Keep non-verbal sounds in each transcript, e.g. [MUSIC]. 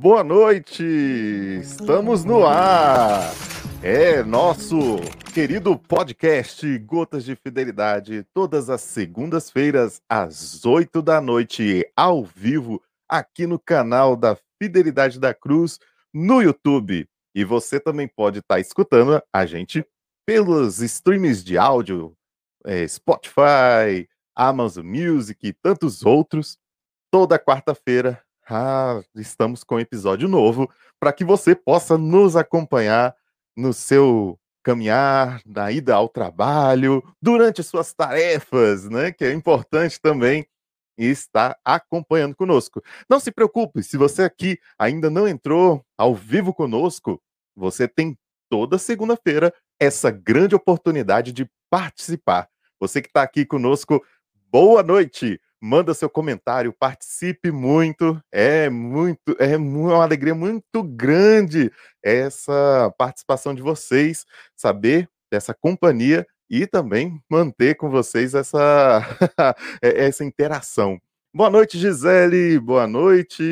Boa noite! Estamos no ar! É nosso querido podcast Gotas de Fidelidade, todas as segundas-feiras, às oito da noite, ao vivo, aqui no canal da Fidelidade da Cruz, no YouTube. E você também pode estar tá escutando a gente pelos streams de áudio, é, Spotify, Amazon Music e tantos outros, toda quarta-feira ah, estamos com um episódio novo para que você possa nos acompanhar no seu caminhar, na ida ao trabalho, durante suas tarefas, né? Que é importante também estar acompanhando conosco. Não se preocupe, se você aqui ainda não entrou ao vivo conosco, você tem toda segunda-feira essa grande oportunidade de participar. Você que está aqui conosco, boa noite! Manda seu comentário, participe muito. É muito, é uma alegria muito grande essa participação de vocês, saber dessa companhia e também manter com vocês essa, [LAUGHS] essa interação. Boa noite, Gisele. Boa noite.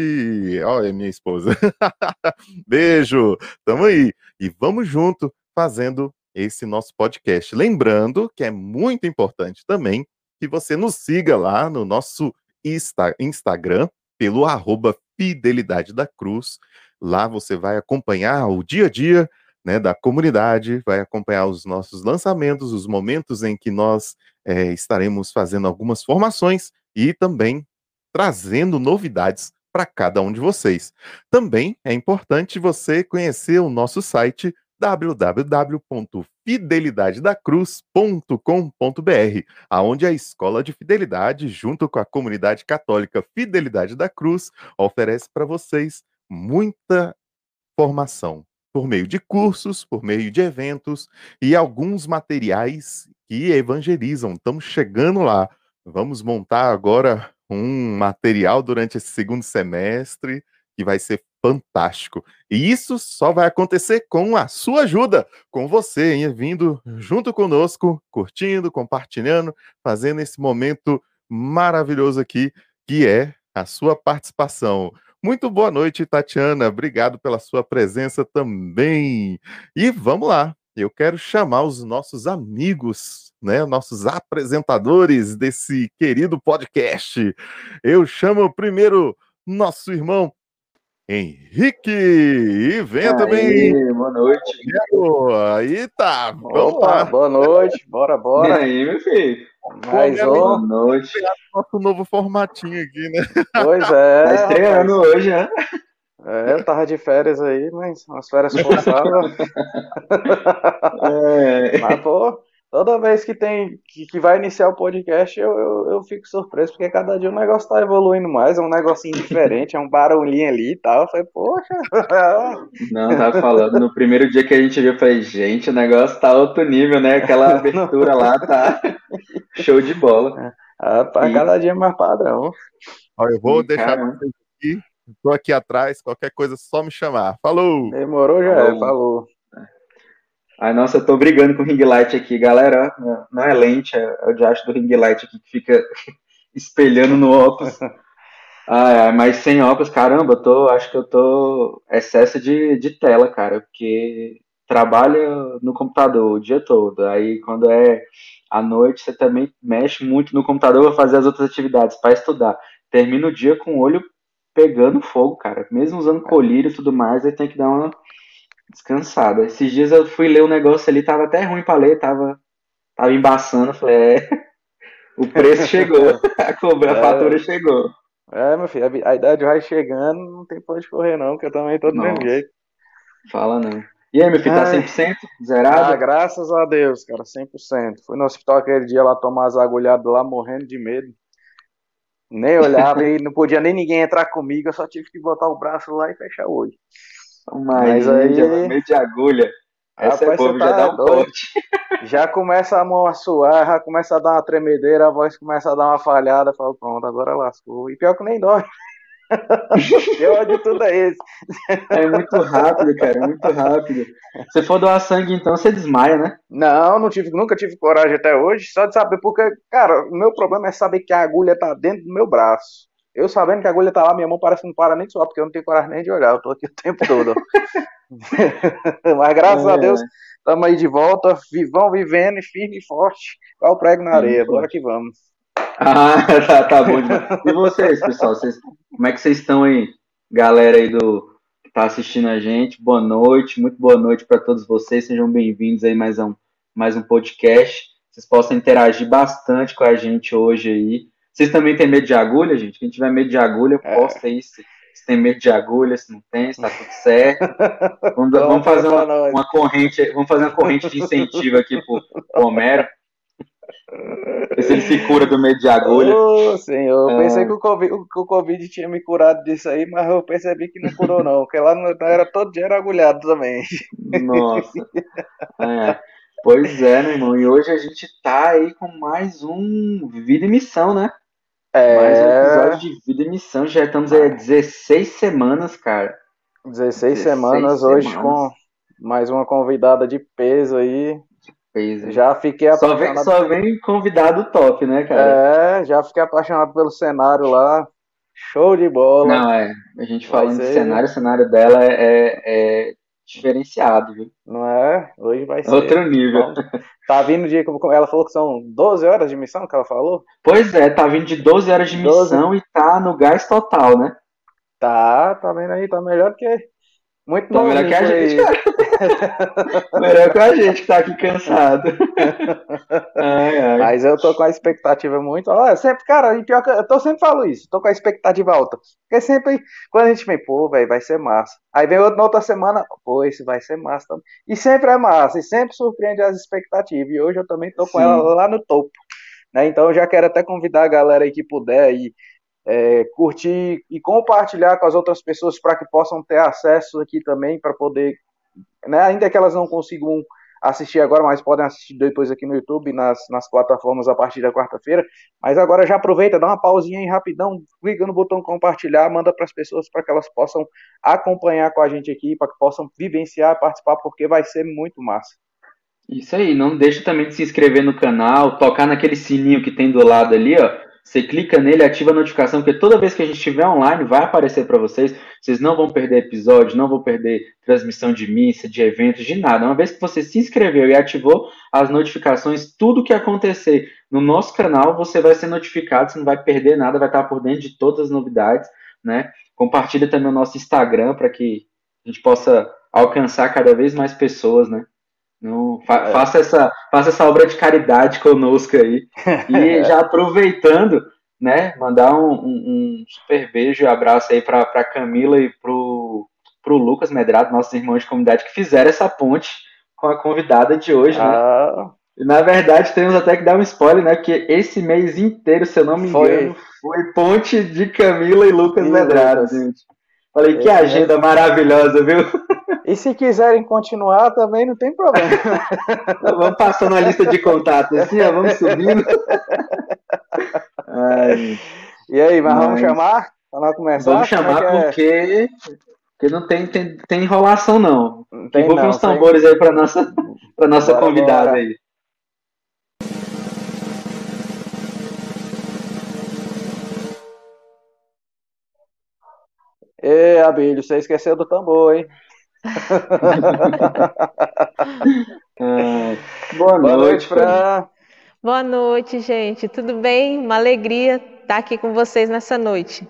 Olha, minha esposa. [LAUGHS] Beijo. Tamo aí. E vamos junto fazendo esse nosso podcast. Lembrando que é muito importante também que você nos siga lá no nosso Insta Instagram, pelo arroba Fidelidade da Cruz. Lá você vai acompanhar o dia a dia né, da comunidade, vai acompanhar os nossos lançamentos, os momentos em que nós é, estaremos fazendo algumas formações e também trazendo novidades para cada um de vocês. Também é importante você conhecer o nosso site www.fidelidadedacruz.com.br, aonde a Escola de Fidelidade, junto com a comunidade católica Fidelidade da Cruz, oferece para vocês muita formação por meio de cursos, por meio de eventos e alguns materiais que evangelizam. Estamos chegando lá. Vamos montar agora um material durante esse segundo semestre que vai ser fantástico. E isso só vai acontecer com a sua ajuda, com você hein, vindo junto conosco, curtindo, compartilhando, fazendo esse momento maravilhoso aqui, que é a sua participação. Muito boa noite, Tatiana. Obrigado pela sua presença também. E vamos lá. Eu quero chamar os nossos amigos, né, nossos apresentadores desse querido podcast. Eu chamo primeiro nosso irmão Henrique! E venha Aí, também! Boa noite! Aí tá! Opa, boa noite, bora, bora! E aí, meu filho? Mais um. Boa noite! Nosso novo formatinho aqui, né? Pois [LAUGHS] é! Tá estreando hoje, né? É, eu tava de férias aí, mas umas férias forçadas. [LAUGHS] é. Mas, pô, toda vez que tem que, que vai iniciar o podcast, eu, eu, eu, fico surpreso, porque cada dia o negócio tá evoluindo mais, é um negocinho diferente, é um barulhinho ali e tal. Eu falei, poxa. [LAUGHS] Não, tava falando, no primeiro dia que a gente viu, eu falei, gente, o negócio tá outro nível, né? Aquela [LAUGHS] abertura lá tá [LAUGHS] show de bola. Ah, pra e... cada dia mais padrão. Olha, eu vou e, deixar cara... vocês aqui, tô aqui atrás, qualquer coisa só me chamar. Falou! Demorou já, falou. É, falou. Ai, nossa, eu tô brigando com o ring light aqui, galera. Não é lente, é, é o diacho do ring light aqui que fica [LAUGHS] espelhando no óculos. Ai, ai, mas sem óculos, caramba, eu tô, acho que eu tô excesso de, de tela, cara, porque trabalha no computador o dia todo. Aí quando é à noite, você também mexe muito no computador para fazer as outras atividades, para estudar. Termina o dia com o olho pegando fogo, cara. Mesmo usando colírio e tudo mais, aí tem que dar uma descansada. Esses dias eu fui ler um negócio ali, tava até ruim pra ler, tava, tava embaçando, falei, é, o preço [LAUGHS] chegou, [LAUGHS] a, cobra, a é, fatura chegou. É, meu filho, a, a, idade vai chegando, não tem pra onde correr não, que eu também tô do Nossa, mesmo jeito. Fala não. E aí, meu filho, tá 100% zerado? Ah, graças a Deus, cara, 100%. Fui no hospital aquele dia lá tomar as agulhadas lá, morrendo de medo. Nem olhava e não podia nem ninguém entrar comigo, eu só tive que botar o braço lá e fechar o olho. Mas aí. Meio de agulha. Essa é Rapaz, é boa, já tá dá um doido. [LAUGHS] Já começa a mão a suar, já começa a dar uma tremedeira, a voz começa a dar uma falhada. Falo, pronto, agora lascou. E pior que nem dói. [LAUGHS] pior de tudo é esse. É muito rápido, cara, é muito rápido. Se for doar sangue, então você desmaia, né? Não, não tive, nunca tive coragem até hoje, só de saber, porque, cara, o meu problema é saber que a agulha tá dentro do meu braço. Eu sabendo que a agulha tá lá, minha mão parece que não para nem de suar, porque eu não tenho coragem nem de olhar, eu tô aqui o tempo todo. [LAUGHS] Mas graças é. a Deus, estamos aí de volta, vivão, vivendo, firme e forte, qual o prego na areia, bora que vamos. Ah, [LAUGHS] tá, tá bom demais. E vocês, pessoal, vocês, como é que vocês estão aí? Galera aí do que tá assistindo a gente, boa noite, muito boa noite para todos vocês, sejam bem-vindos aí mais um, mais um podcast. Vocês possam interagir bastante com a gente hoje aí. Vocês também têm medo de agulha, gente? Quem tiver medo de agulha, é. posta aí se, se, tem medo de agulha, se não tem, se tá tudo certo. [LAUGHS] Vamos, vamos fazer uma, uma, corrente, vamos fazer uma corrente de incentivo aqui pro, pro Homero. Ver se ele se cura do medo de agulha. Oh, senhor, eu pensei que o, COVID, que o Covid tinha me curado disso aí, mas eu percebi que não curou, não. Porque lá não era todo dia era agulhado também. Nossa. É. Pois é, meu irmão. E hoje a gente tá aí com mais um Vida e Missão, né? É... Mais um episódio de Vida e Missão. Já estamos aí 16 semanas, cara. 16, 16 semanas, semanas hoje com mais uma convidada de peso aí. Peso. Já fiquei apaixonado. Só vem, só vem convidado top, né, cara? É, já fiquei apaixonado pelo cenário lá. Show de bola. Não, é. A gente falando de cenário, o cenário dela é, é, é diferenciado, viu? Não é? Hoje vai ser. Outro nível. Tá vindo de. Ela falou que são 12 horas de missão que ela falou? Pois é, tá vindo de 12 horas de 12. missão e tá no gás total, né? Tá, tá vendo aí, tá melhor que muito tá melhor que a gente. [LAUGHS] [LAUGHS] melhor que a gente que tá aqui cansado. [LAUGHS] ai, ai. Mas eu tô com a expectativa muito. Olha, sempre, cara, pior que eu tô sempre falo isso, tô com a expectativa alta. Porque sempre, quando a gente vem, pô, velho, vai ser massa. Aí vem outra, na outra semana, pô, isso vai ser massa também. E sempre é massa, e sempre surpreende as expectativas. E hoje eu também tô com Sim. ela lá no topo. Né? Então eu já quero até convidar a galera aí que puder aí é, curtir e compartilhar com as outras pessoas para que possam ter acesso aqui também, para poder, né, ainda que elas não consigam assistir agora, mas podem assistir depois aqui no YouTube, nas, nas plataformas a partir da quarta-feira. Mas agora já aproveita, dá uma pausinha aí rapidão, clica no botão compartilhar, manda para as pessoas para que elas possam acompanhar com a gente aqui, para que possam vivenciar, participar, porque vai ser muito massa. Isso aí, não deixa também de se inscrever no canal, tocar naquele sininho que tem do lado ali, ó, você clica nele, ativa a notificação, porque toda vez que a gente estiver online vai aparecer para vocês. Vocês não vão perder episódio, não vão perder transmissão de missa, de eventos, de nada. Uma vez que você se inscreveu e ativou as notificações, tudo que acontecer no nosso canal, você vai ser notificado, você não vai perder nada, vai estar por dentro de todas as novidades, né? Compartilha também o nosso Instagram para que a gente possa alcançar cada vez mais pessoas, né? Não, fa é. faça, essa, faça essa obra de caridade conosco aí. [LAUGHS] E já aproveitando, né, mandar um, um, um super beijo e abraço aí para Camila e pro, pro Lucas Medrado, nossos irmãos de comunidade, que fizeram essa ponte com a convidada de hoje, né? ah. E na verdade temos até que dar um spoiler, né? Porque esse mês inteiro, se eu não me engano, foi ponte de Camila e Lucas Medrado, gente. Falei, que agenda maravilhosa, viu? E se quiserem continuar, também não tem problema. [LAUGHS] vamos passando a lista de contatos assim, ó, vamos subindo. Ai, e aí, mas, mas... vamos chamar? Para começar? Vamos é chamar é porque, porque não tem, tem, tem enrolação, não. não tem, vou uns tambores tem... aí para nossa, pra nossa bora, convidada bora. aí. Ê, Abílio, você esqueceu do tambor, hein? é, [LAUGHS] boa, boa, noite, Fran. Boa noite, gente. Tudo bem? Uma alegria estar aqui com vocês nessa noite.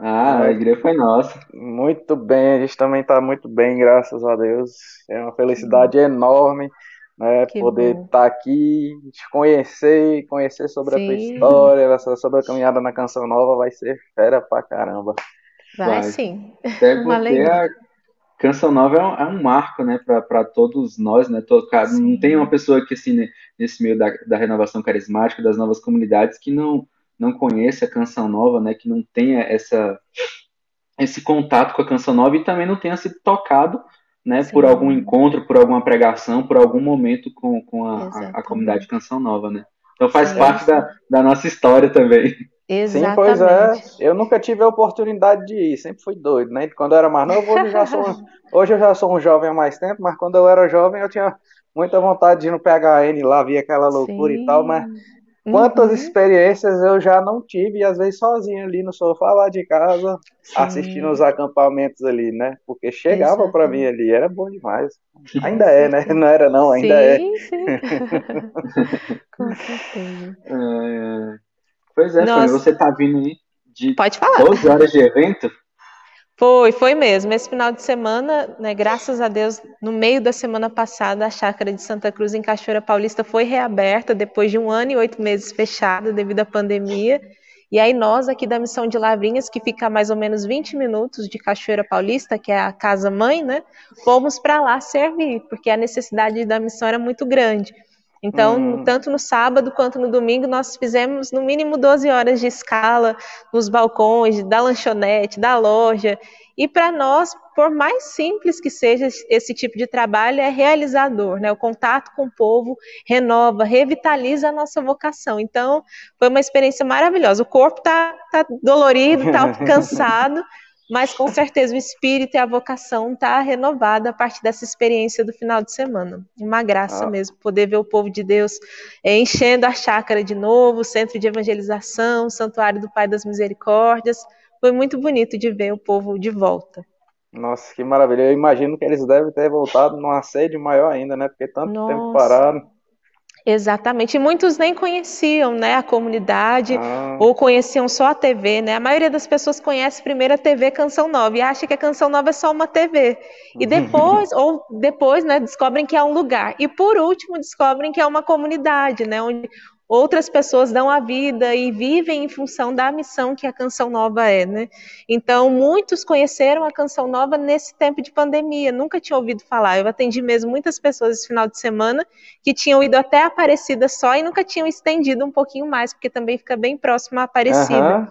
Ah, a alegria foi nossa. Muito bem, a gente também está muito bem, graças a Deus. É uma felicidade hum. enorme né, que poder estar tá aqui, te conhecer, conhecer sobre Sim. a tua história, sobre a caminhada na Canção Nova, vai ser fera pra caramba. Vai, vai. sim. Até [LAUGHS] porque a Canção Nova é um, é um marco, né, para todos nós, né, tocar, não tem uma pessoa que, assim, né, nesse meio da, da renovação carismática, das novas comunidades, que não, não conheça a Canção Nova, né, que não tenha essa, esse contato com a Canção Nova e também não tenha sido tocado, né, por algum encontro, por alguma pregação, por algum momento com, com a, a, a comunidade Canção Nova, né. Então faz Sim, parte da, da nossa história também. Exatamente. Sim, pois é. Eu nunca tive a oportunidade de ir, sempre fui doido, né? Quando eu era mais novo, hoje eu já sou, [LAUGHS] hoje eu já sou um jovem há mais tempo, mas quando eu era jovem eu tinha muita vontade de ir no PHN lá, ver aquela loucura Sim. e tal, mas Quantas uhum. experiências eu já não tive, e às vezes sozinho ali no sofá lá de casa, Sim. assistindo os acampamentos ali, né? Porque chegava para mim ali, era bom demais. Ainda é, né? Não era não, ainda é. sim, é. Sim. [LAUGHS] Com certeza. É, pois é, Nossa. você tá vindo aí de Pode falar. 12 horas de evento? Foi, foi mesmo. Esse final de semana, né, graças a Deus, no meio da semana passada, a chácara de Santa Cruz, em Cachoeira Paulista, foi reaberta depois de um ano e oito meses fechada devido à pandemia. E aí nós aqui da Missão de Lavrinhas, que fica a mais ou menos 20 minutos de Cachoeira Paulista, que é a casa mãe, né, fomos para lá servir, porque a necessidade da missão era muito grande. Então, hum. tanto no sábado quanto no domingo, nós fizemos no mínimo 12 horas de escala nos balcões, da lanchonete, da loja. E para nós, por mais simples que seja esse tipo de trabalho, é realizador, né? O contato com o povo renova, revitaliza a nossa vocação. Então, foi uma experiência maravilhosa. O corpo está tá dolorido, está [LAUGHS] cansado, mas com certeza o espírito e a vocação tá renovada a partir dessa experiência do final de semana. Uma graça ah. mesmo poder ver o povo de Deus é, enchendo a chácara de novo, o centro de evangelização, o santuário do Pai das Misericórdias. Foi muito bonito de ver o povo de volta. Nossa, que maravilha. Eu imagino que eles devem ter voltado numa sede maior ainda, né? Porque tanto Nossa. tempo pararam. Exatamente. E muitos nem conheciam né, a comunidade ah. ou conheciam só a TV. Né? A maioria das pessoas conhece primeiro a TV Canção Nova e acha que a Canção Nova é só uma TV. E depois, ou depois, né, descobrem que é um lugar. E por último, descobrem que é uma comunidade, né, onde outras pessoas dão a vida e vivem em função da missão que a Canção Nova é, né? Então, muitos conheceram a Canção Nova nesse tempo de pandemia, nunca tinham ouvido falar. Eu atendi mesmo muitas pessoas esse final de semana que tinham ido até Aparecida só e nunca tinham estendido um pouquinho mais, porque também fica bem próximo a Aparecida. Uhum.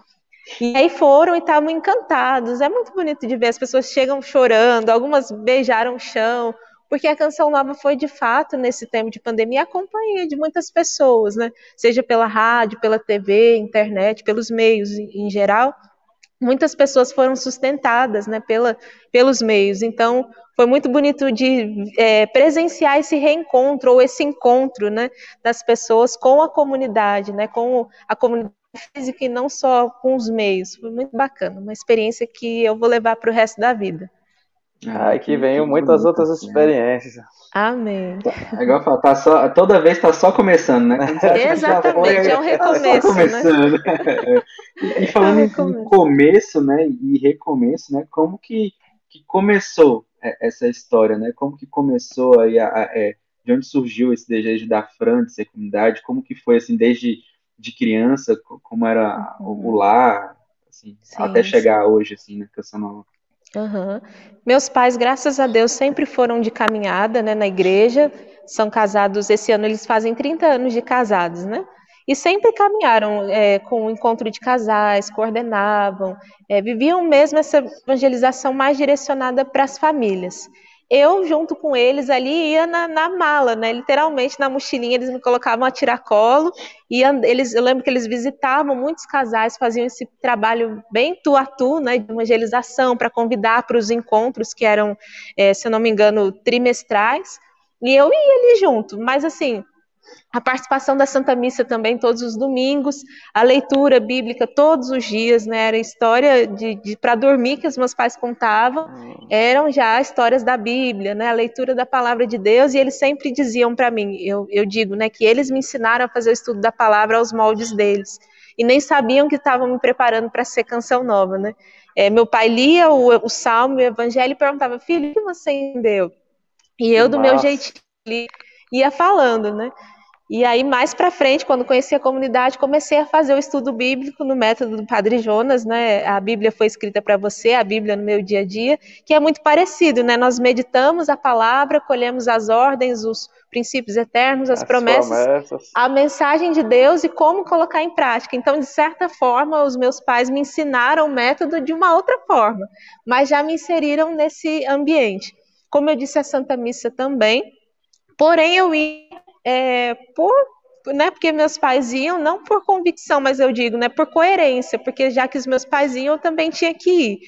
E aí foram e estavam encantados. É muito bonito de ver. As pessoas chegam chorando, algumas beijaram o chão, porque a Canção Nova foi de fato, nesse tempo de pandemia, a companhia de muitas pessoas, né? Seja pela rádio, pela TV, internet, pelos meios em geral. Muitas pessoas foram sustentadas né, pela, pelos meios. Então, foi muito bonito de é, presenciar esse reencontro ou esse encontro né, das pessoas com a comunidade, né, com a comunidade física e não só com os meios. Foi muito bacana, uma experiência que eu vou levar para o resto da vida. Ai, que venham muitas outras experiências. Amém. É igual falar, tá só, toda vez está só começando, né? Exatamente, foi, é um recomeço. Tá começando. Né? [LAUGHS] e falando é um em começo, né? E recomeço, né? Como que, que começou essa história, né? Como que começou aí a, a, é, de onde surgiu esse desejo da Fran de ser comunidade? Como que foi assim desde de criança, como era uhum. o lar, assim, até chegar hoje assim na Canção Nova? Uhum. Meus pais, graças a Deus, sempre foram de caminhada né, na igreja. São casados, esse ano eles fazem 30 anos de casados, né? E sempre caminharam é, com o encontro de casais, coordenavam, é, viviam mesmo essa evangelização mais direcionada para as famílias eu, junto com eles ali, ia na, na, mala, né? Literalmente na mochilinha, eles me colocavam a tiracolo. E eles, eu lembro que eles visitavam muitos casais, faziam esse trabalho bem tu a tu, né? De evangelização, para convidar para os encontros que eram, é, se eu não me engano, trimestrais. E eu ia ali junto, mas assim, a participação da Santa Missa também todos os domingos, a leitura bíblica todos os dias, né? Era história de, de para dormir que os meus pais contavam, hum. eram já histórias da Bíblia, né? A leitura da palavra de Deus e eles sempre diziam para mim, eu, eu digo, né, que eles me ensinaram a fazer o estudo da palavra aos moldes deles e nem sabiam que estavam me preparando para ser canção nova, né? É, meu pai lia o, o salmo, o evangelho e perguntava, filho, o que você entendeu? E eu, do Nossa. meu jeitinho, ia falando, né? E aí, mais para frente, quando conheci a comunidade, comecei a fazer o estudo bíblico no método do Padre Jonas, né? A Bíblia foi escrita para você, a Bíblia no meu dia a dia, que é muito parecido, né? Nós meditamos a palavra, colhemos as ordens, os princípios eternos, as, as promessas, promessas, a mensagem de Deus e como colocar em prática. Então, de certa forma, os meus pais me ensinaram o método de uma outra forma, mas já me inseriram nesse ambiente. Como eu disse a Santa Missa também, porém eu ia é, por né, porque meus pais iam, não por convicção, mas eu digo, né, por coerência, porque já que os meus pais iam, eu também tinha que ir.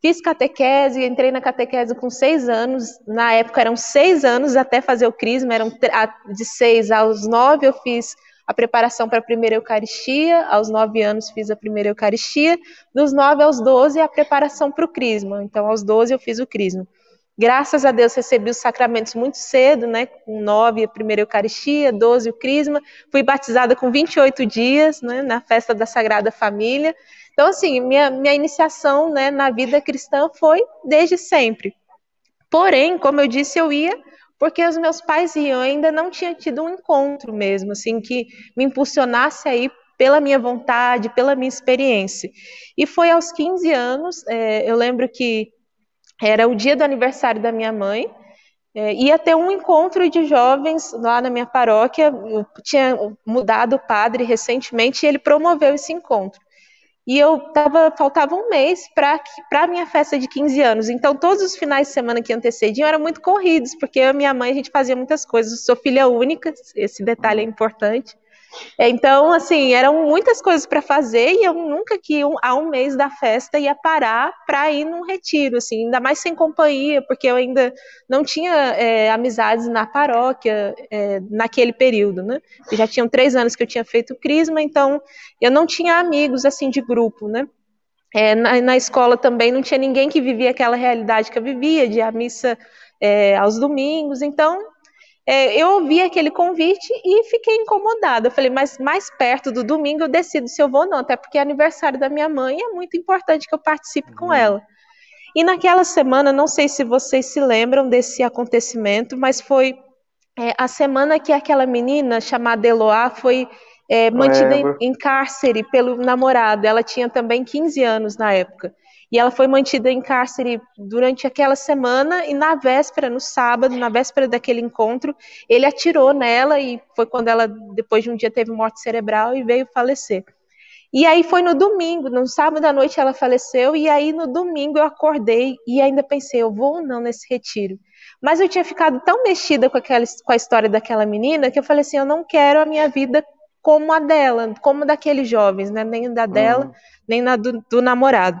Fiz catequese, entrei na catequese com seis anos, na época eram seis anos até fazer o crisma, eram de seis aos nove eu fiz a preparação para a primeira Eucaristia, aos nove anos fiz a primeira Eucaristia, dos nove aos doze a preparação para o Crisma, então aos doze eu fiz o Crisma. Graças a Deus recebi os sacramentos muito cedo, né? Com nove a primeira Eucaristia, doze o Crisma. Fui batizada com 28 dias, né? Na festa da Sagrada Família. Então, assim, minha, minha iniciação né, na vida cristã foi desde sempre. Porém, como eu disse, eu ia porque os meus pais iam, eu ainda não tinha tido um encontro mesmo, assim, que me impulsionasse aí pela minha vontade, pela minha experiência. E foi aos 15 anos, é, eu lembro que era o dia do aniversário da minha mãe, é, ia ter um encontro de jovens lá na minha paróquia, eu tinha mudado o padre recentemente e ele promoveu esse encontro. E eu tava, faltava um mês para a minha festa de 15 anos. Então, todos os finais de semana que antecediam eram muito corridos, porque eu e minha mãe a gente fazia muitas coisas. Eu sou filha única, esse detalhe é importante. Então, assim, eram muitas coisas para fazer e eu nunca que um, a um mês da festa ia parar para ir num retiro, assim, ainda mais sem companhia, porque eu ainda não tinha é, amizades na paróquia é, naquele período, né? já tinham três anos que eu tinha feito crisma, então eu não tinha amigos assim de grupo, né? É, na, na, escola também não tinha ninguém que vivia aquela realidade que eu vivia, de a missa aos domingos, então é, eu ouvi aquele convite e fiquei incomodada. Eu falei, mas mais perto do domingo eu decido se eu vou ou não, até porque é aniversário da minha mãe e é muito importante que eu participe uhum. com ela. E naquela semana, não sei se vocês se lembram desse acontecimento, mas foi é, a semana que aquela menina chamada Eloá foi é, mantida em, em, cárcere pelo namorado. Ela tinha também 15 anos na época. E ela foi mantida em cárcere durante aquela semana e na véspera, no sábado, na véspera daquele encontro, ele atirou nela e foi quando ela, depois de um dia, teve morte cerebral e veio falecer. E aí foi no domingo, no sábado à noite ela faleceu, e aí no domingo eu acordei e ainda pensei, eu vou ou não nesse retiro. Mas eu tinha ficado tão mexida com, aquela, com a história daquela menina que eu falei assim, eu não quero a minha vida como a dela, como daqueles jovens, né? nem da dela, uhum. nem na do, do namorado.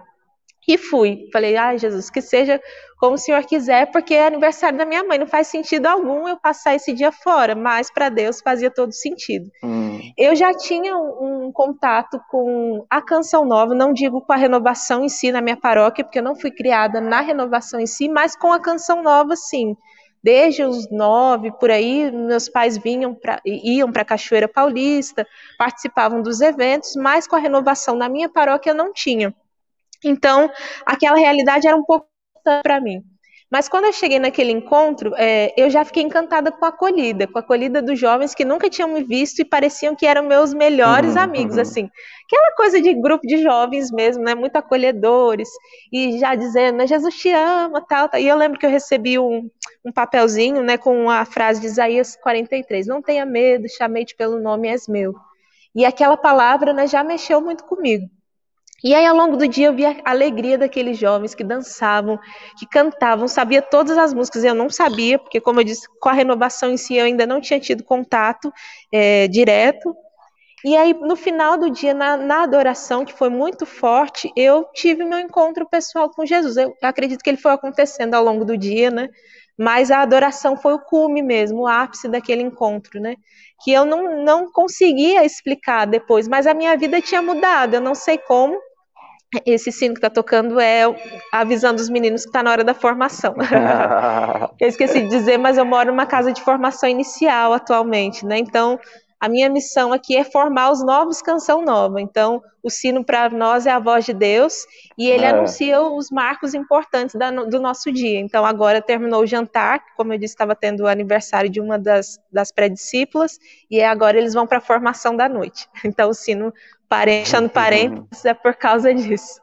E fui. Falei, ai, Jesus, que seja como o Senhor quiser, porque é aniversário da minha mãe. Não faz sentido algum eu passar esse dia fora, mas para Deus fazia todo sentido. Hum. Eu já tinha um, um, contato com a Canção Nova, não digo com a renovação em si na minha paróquia, porque eu não fui criada na renovação em si, mas com a Canção Nova, sim. Desde os nove, por aí, meus pais vinham pra, iam para a Cachoeira Paulista, participavam dos eventos, mas com a renovação na minha paróquia eu não tinha. Então, aquela realidade era um pouco para mim. Mas quando eu cheguei naquele encontro, é, eu já fiquei encantada com a acolhida, com a acolhida dos jovens que nunca tinham me visto e pareciam que eram meus melhores uhum, amigos, uhum. assim. Aquela coisa de grupo de jovens mesmo, né? Muito acolhedores, e já dizendo, Jesus te ama, tal, tal. E eu lembro que eu recebi um, um papelzinho, né, com a frase de Isaías 43, não tenha medo, chamei-te pelo nome, és meu. E aquela palavra, né, já mexeu muito comigo. E aí, ao longo do dia, eu vi a alegria daqueles jovens que dançavam, que cantavam, sabia todas as músicas. Eu não sabia, porque, como eu disse, com a renovação em si, eu ainda não tinha tido contato é, direto. E aí, no final do dia, na, na, adoração, que foi muito forte, eu tive meu encontro pessoal com Jesus. Eu acredito que ele foi acontecendo ao longo do dia, né? Mas a adoração foi o cume mesmo, o ápice daquele encontro, né? Que eu não, não conseguia explicar depois, mas a minha vida tinha mudado, eu não sei como, esse sino que está tocando é avisando os meninos que está na hora da formação. [LAUGHS] eu esqueci de dizer, mas eu moro numa casa de formação inicial atualmente, né? Então, a minha missão aqui é formar os novos canção nova. Então, o sino para nós é a voz de Deus e ele é. anuncia os marcos importantes da, do nosso dia. Então, agora terminou o jantar, como eu disse, estava tendo o aniversário de uma das, das pré-discípulas e agora eles vão para a formação da noite. [LAUGHS] Então, o sino deixando parênteses, é por causa disso.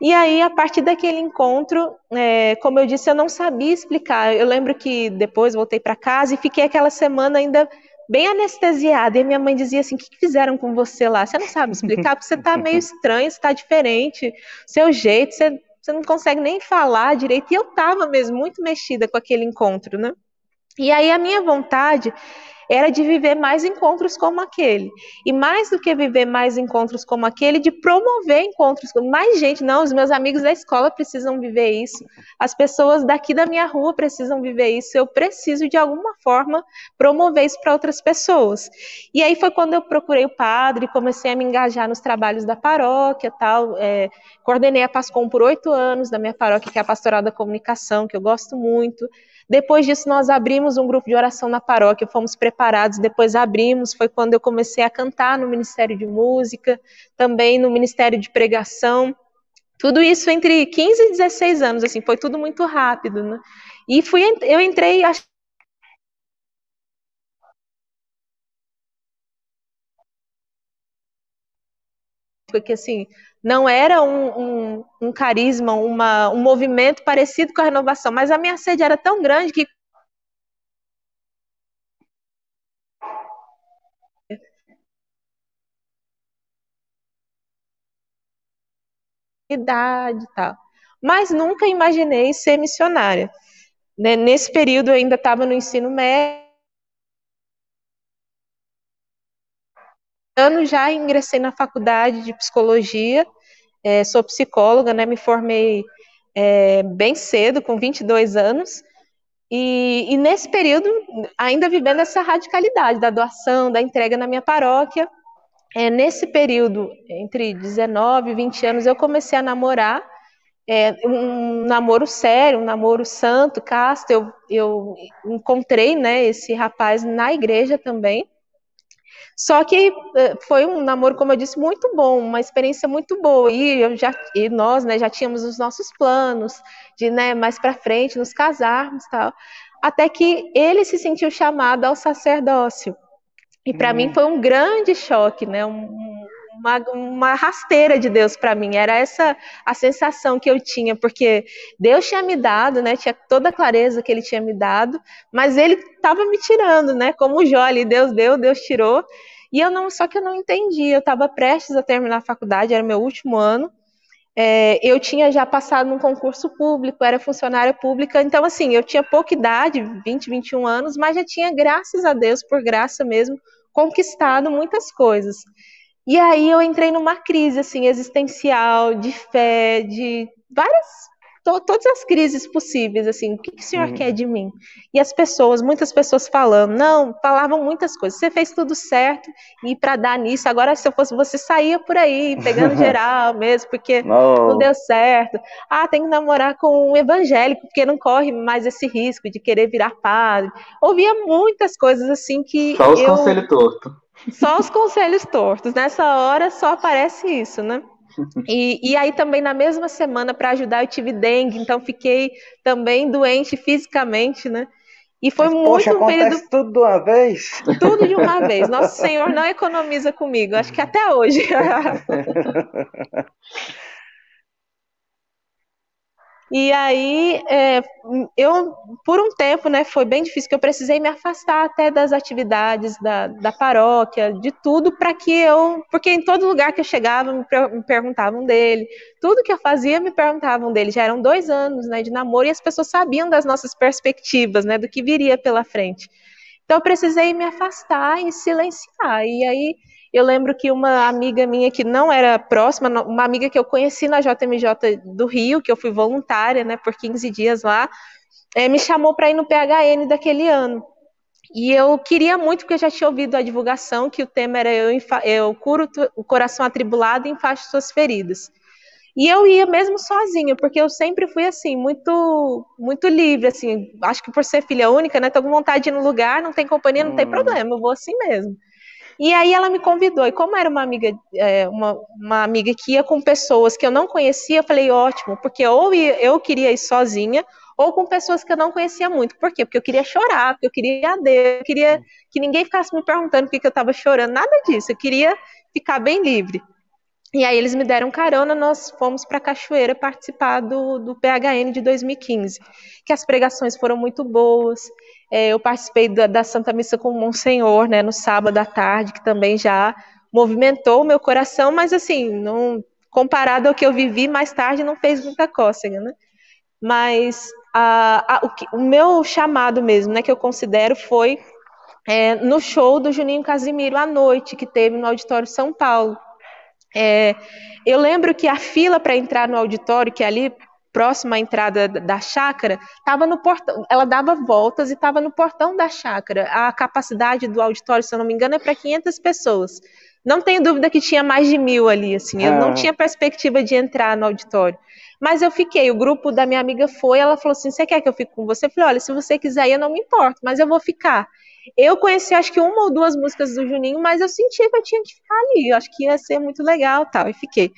E aí, a partir daquele encontro, é, como eu disse, eu não sabia explicar. Eu lembro que depois voltei para casa e fiquei aquela semana ainda bem anestesiada. E minha mãe dizia assim: O que, que fizeram com você lá? Você não sabe explicar, porque você está meio [LAUGHS] estranho, você está diferente, seu jeito, você, você não consegue nem falar direito. E eu estava mesmo muito mexida com aquele encontro, né? E aí, a minha vontade era de viver mais encontros como aquele. E mais do que viver mais encontros como aquele, de promover encontros com mais gente. Não, os meus amigos da escola precisam viver isso. As pessoas daqui da minha rua precisam viver isso. Eu preciso, de alguma forma, promover isso para outras pessoas. E aí foi quando eu procurei o padre, comecei a me engajar nos trabalhos da paróquia, tal. É, coordenei a Pascom por oito anos da minha paróquia, que é a Pastoral da Comunicação, que eu gosto muito. Depois disso, nós abrimos um grupo de oração na paróquia, fomos preparados, depois abrimos, foi quando eu comecei a cantar no Ministério de Música, também no Ministério de Pregação. Tudo isso entre 15 e 16 anos, assim, foi tudo muito rápido, né? E fui, eu entrei, acho porque assim não era um, um, um carisma, uma, um movimento parecido com a renovação, mas a minha sede era tão grande que idade e tal. Mas nunca imaginei ser missionária. Né, nesse período eu ainda estava no ensino médio. Já ingressei na faculdade de psicologia, é, sou psicóloga, né, me formei é, bem cedo, com 22 anos, e, e, nesse período, ainda vivendo essa radicalidade da doação, da entrega na minha paróquia, é, nesse período, entre 19 e 20 anos, eu comecei a namorar, é, um namoro sério, um namoro santo, casto, eu, eu encontrei né, esse rapaz na igreja também, só que eh, foi um namoro, como eu disse, muito bom, uma experiência muito boa. E eu já e nós, né, já tínhamos os nossos planos de, né, mais para frente nos casarmos, tal. Até que ele se sentiu chamado ao sacerdócio. E para hum. mim foi um grande choque, né? Um, uma, uma rasteira de Deus para mim. Era essa a sensação que eu tinha, porque Deus tinha me dado, né? Tinha toda a clareza que Ele tinha me dado, mas Ele estava me tirando, né? Como o Jó ali, Deus deu, Deus tirou. E eu não, só que eu não entendi. Eu estava prestes a terminar a faculdade, era meu último ano. É, eu tinha já passado num concurso público, era funcionária pública, então assim, eu tinha pouca idade, 20, 21 anos, mas já tinha, graças a Deus, por graça mesmo, conquistado muitas coisas. E aí eu entrei numa crise assim existencial, de fé, de várias to, todas as crises possíveis, assim, o que, que o senhor uhum. quer de mim? E as pessoas, muitas pessoas falando, não, falavam muitas coisas, você fez tudo certo, e para dar nisso, agora se eu fosse você, saía por aí, pegando [LAUGHS] geral mesmo, porque não. não deu certo. Ah, tem que namorar com um evangélico, porque não corre mais esse risco de querer virar padre. Ouvia muitas coisas assim que. Só os eu... conselhos tortos. Só os conselhos tortos. Nessa hora só aparece isso, né? E, e aí também na mesma semana para ajudar eu tive dengue, então fiquei também doente fisicamente, né? E foi Mas, muito poxa, um período. Tudo de uma vez? Tudo de uma vez. Nosso Senhor não economiza comigo, acho que até hoje. [LAUGHS] E aí, é, eu, por um tempo, né, foi bem difícil, que eu precisei me afastar até das atividades da, da paróquia, de tudo, para que eu. Porque em todo lugar que eu chegava, me, me, perguntavam dele, tudo que eu fazia, me perguntavam dele. Já eram dois anos né, de namoro e as pessoas sabiam das nossas perspectivas, né, do que viria pela frente. Então, eu precisei me afastar e silenciar. E aí eu lembro que uma amiga minha que não era próxima, uma amiga que eu conheci na JMJ do Rio, que eu fui voluntária, né, por 15 dias lá, é, me chamou para ir no PHN daquele ano. E eu queria muito, porque eu já tinha ouvido a divulgação que o tema era Eu, eu curo o coração atribulado e enfaixo suas feridas. E eu ia mesmo sozinha, porque eu sempre fui assim, muito muito livre, assim, acho que por ser filha única, né, tô com vontade de ir no lugar, não tem companhia, não hum. tem problema, eu vou assim mesmo. E aí ela me convidou, e como era uma amiga, é, uma, uma amiga que ia com pessoas que eu não conhecia, eu falei, ótimo, porque ou eu queria ir sozinha, ou com pessoas que eu não conhecia muito. Por quê? Porque eu queria chorar, porque eu queria Deus, eu queria que ninguém ficasse me perguntando por que, que eu estava chorando, nada disso, eu queria ficar bem livre. E aí eles me deram carona, nós fomos para Cachoeira participar do, do PHN de 2015, que as pregações foram muito boas, é, eu participei da, da, Santa Missa com o Monsenhor, né, no sábado à tarde, que também já movimentou o meu coração, mas assim, não, comparado ao que eu vivi mais tarde, não fez muita cócega, né? Mas a, a, o, que, o, meu chamado mesmo, né, que eu considero, foi é, no show do Juninho Casimiro à noite, que teve no Auditório São Paulo. É, eu lembro que a fila para entrar no auditório, que ali próxima à entrada da chácara, estava no portão, ela dava voltas e estava no portão da chácara. A capacidade do auditório, se eu não me engano, é para 500 pessoas. Não tenho dúvida que tinha mais de mil ali, assim. Eu não ah. tinha perspectiva de entrar no auditório. Mas eu fiquei, o grupo da minha amiga foi, ela falou assim: você quer que eu fique com você? Eu falei, olha, se você quiser eu não me importo, mas eu vou ficar. Eu conheci acho que uma ou duas músicas do Juninho, mas eu sentia que eu tinha que ficar ali. Eu acho que ia ser muito legal tal, e fiquei.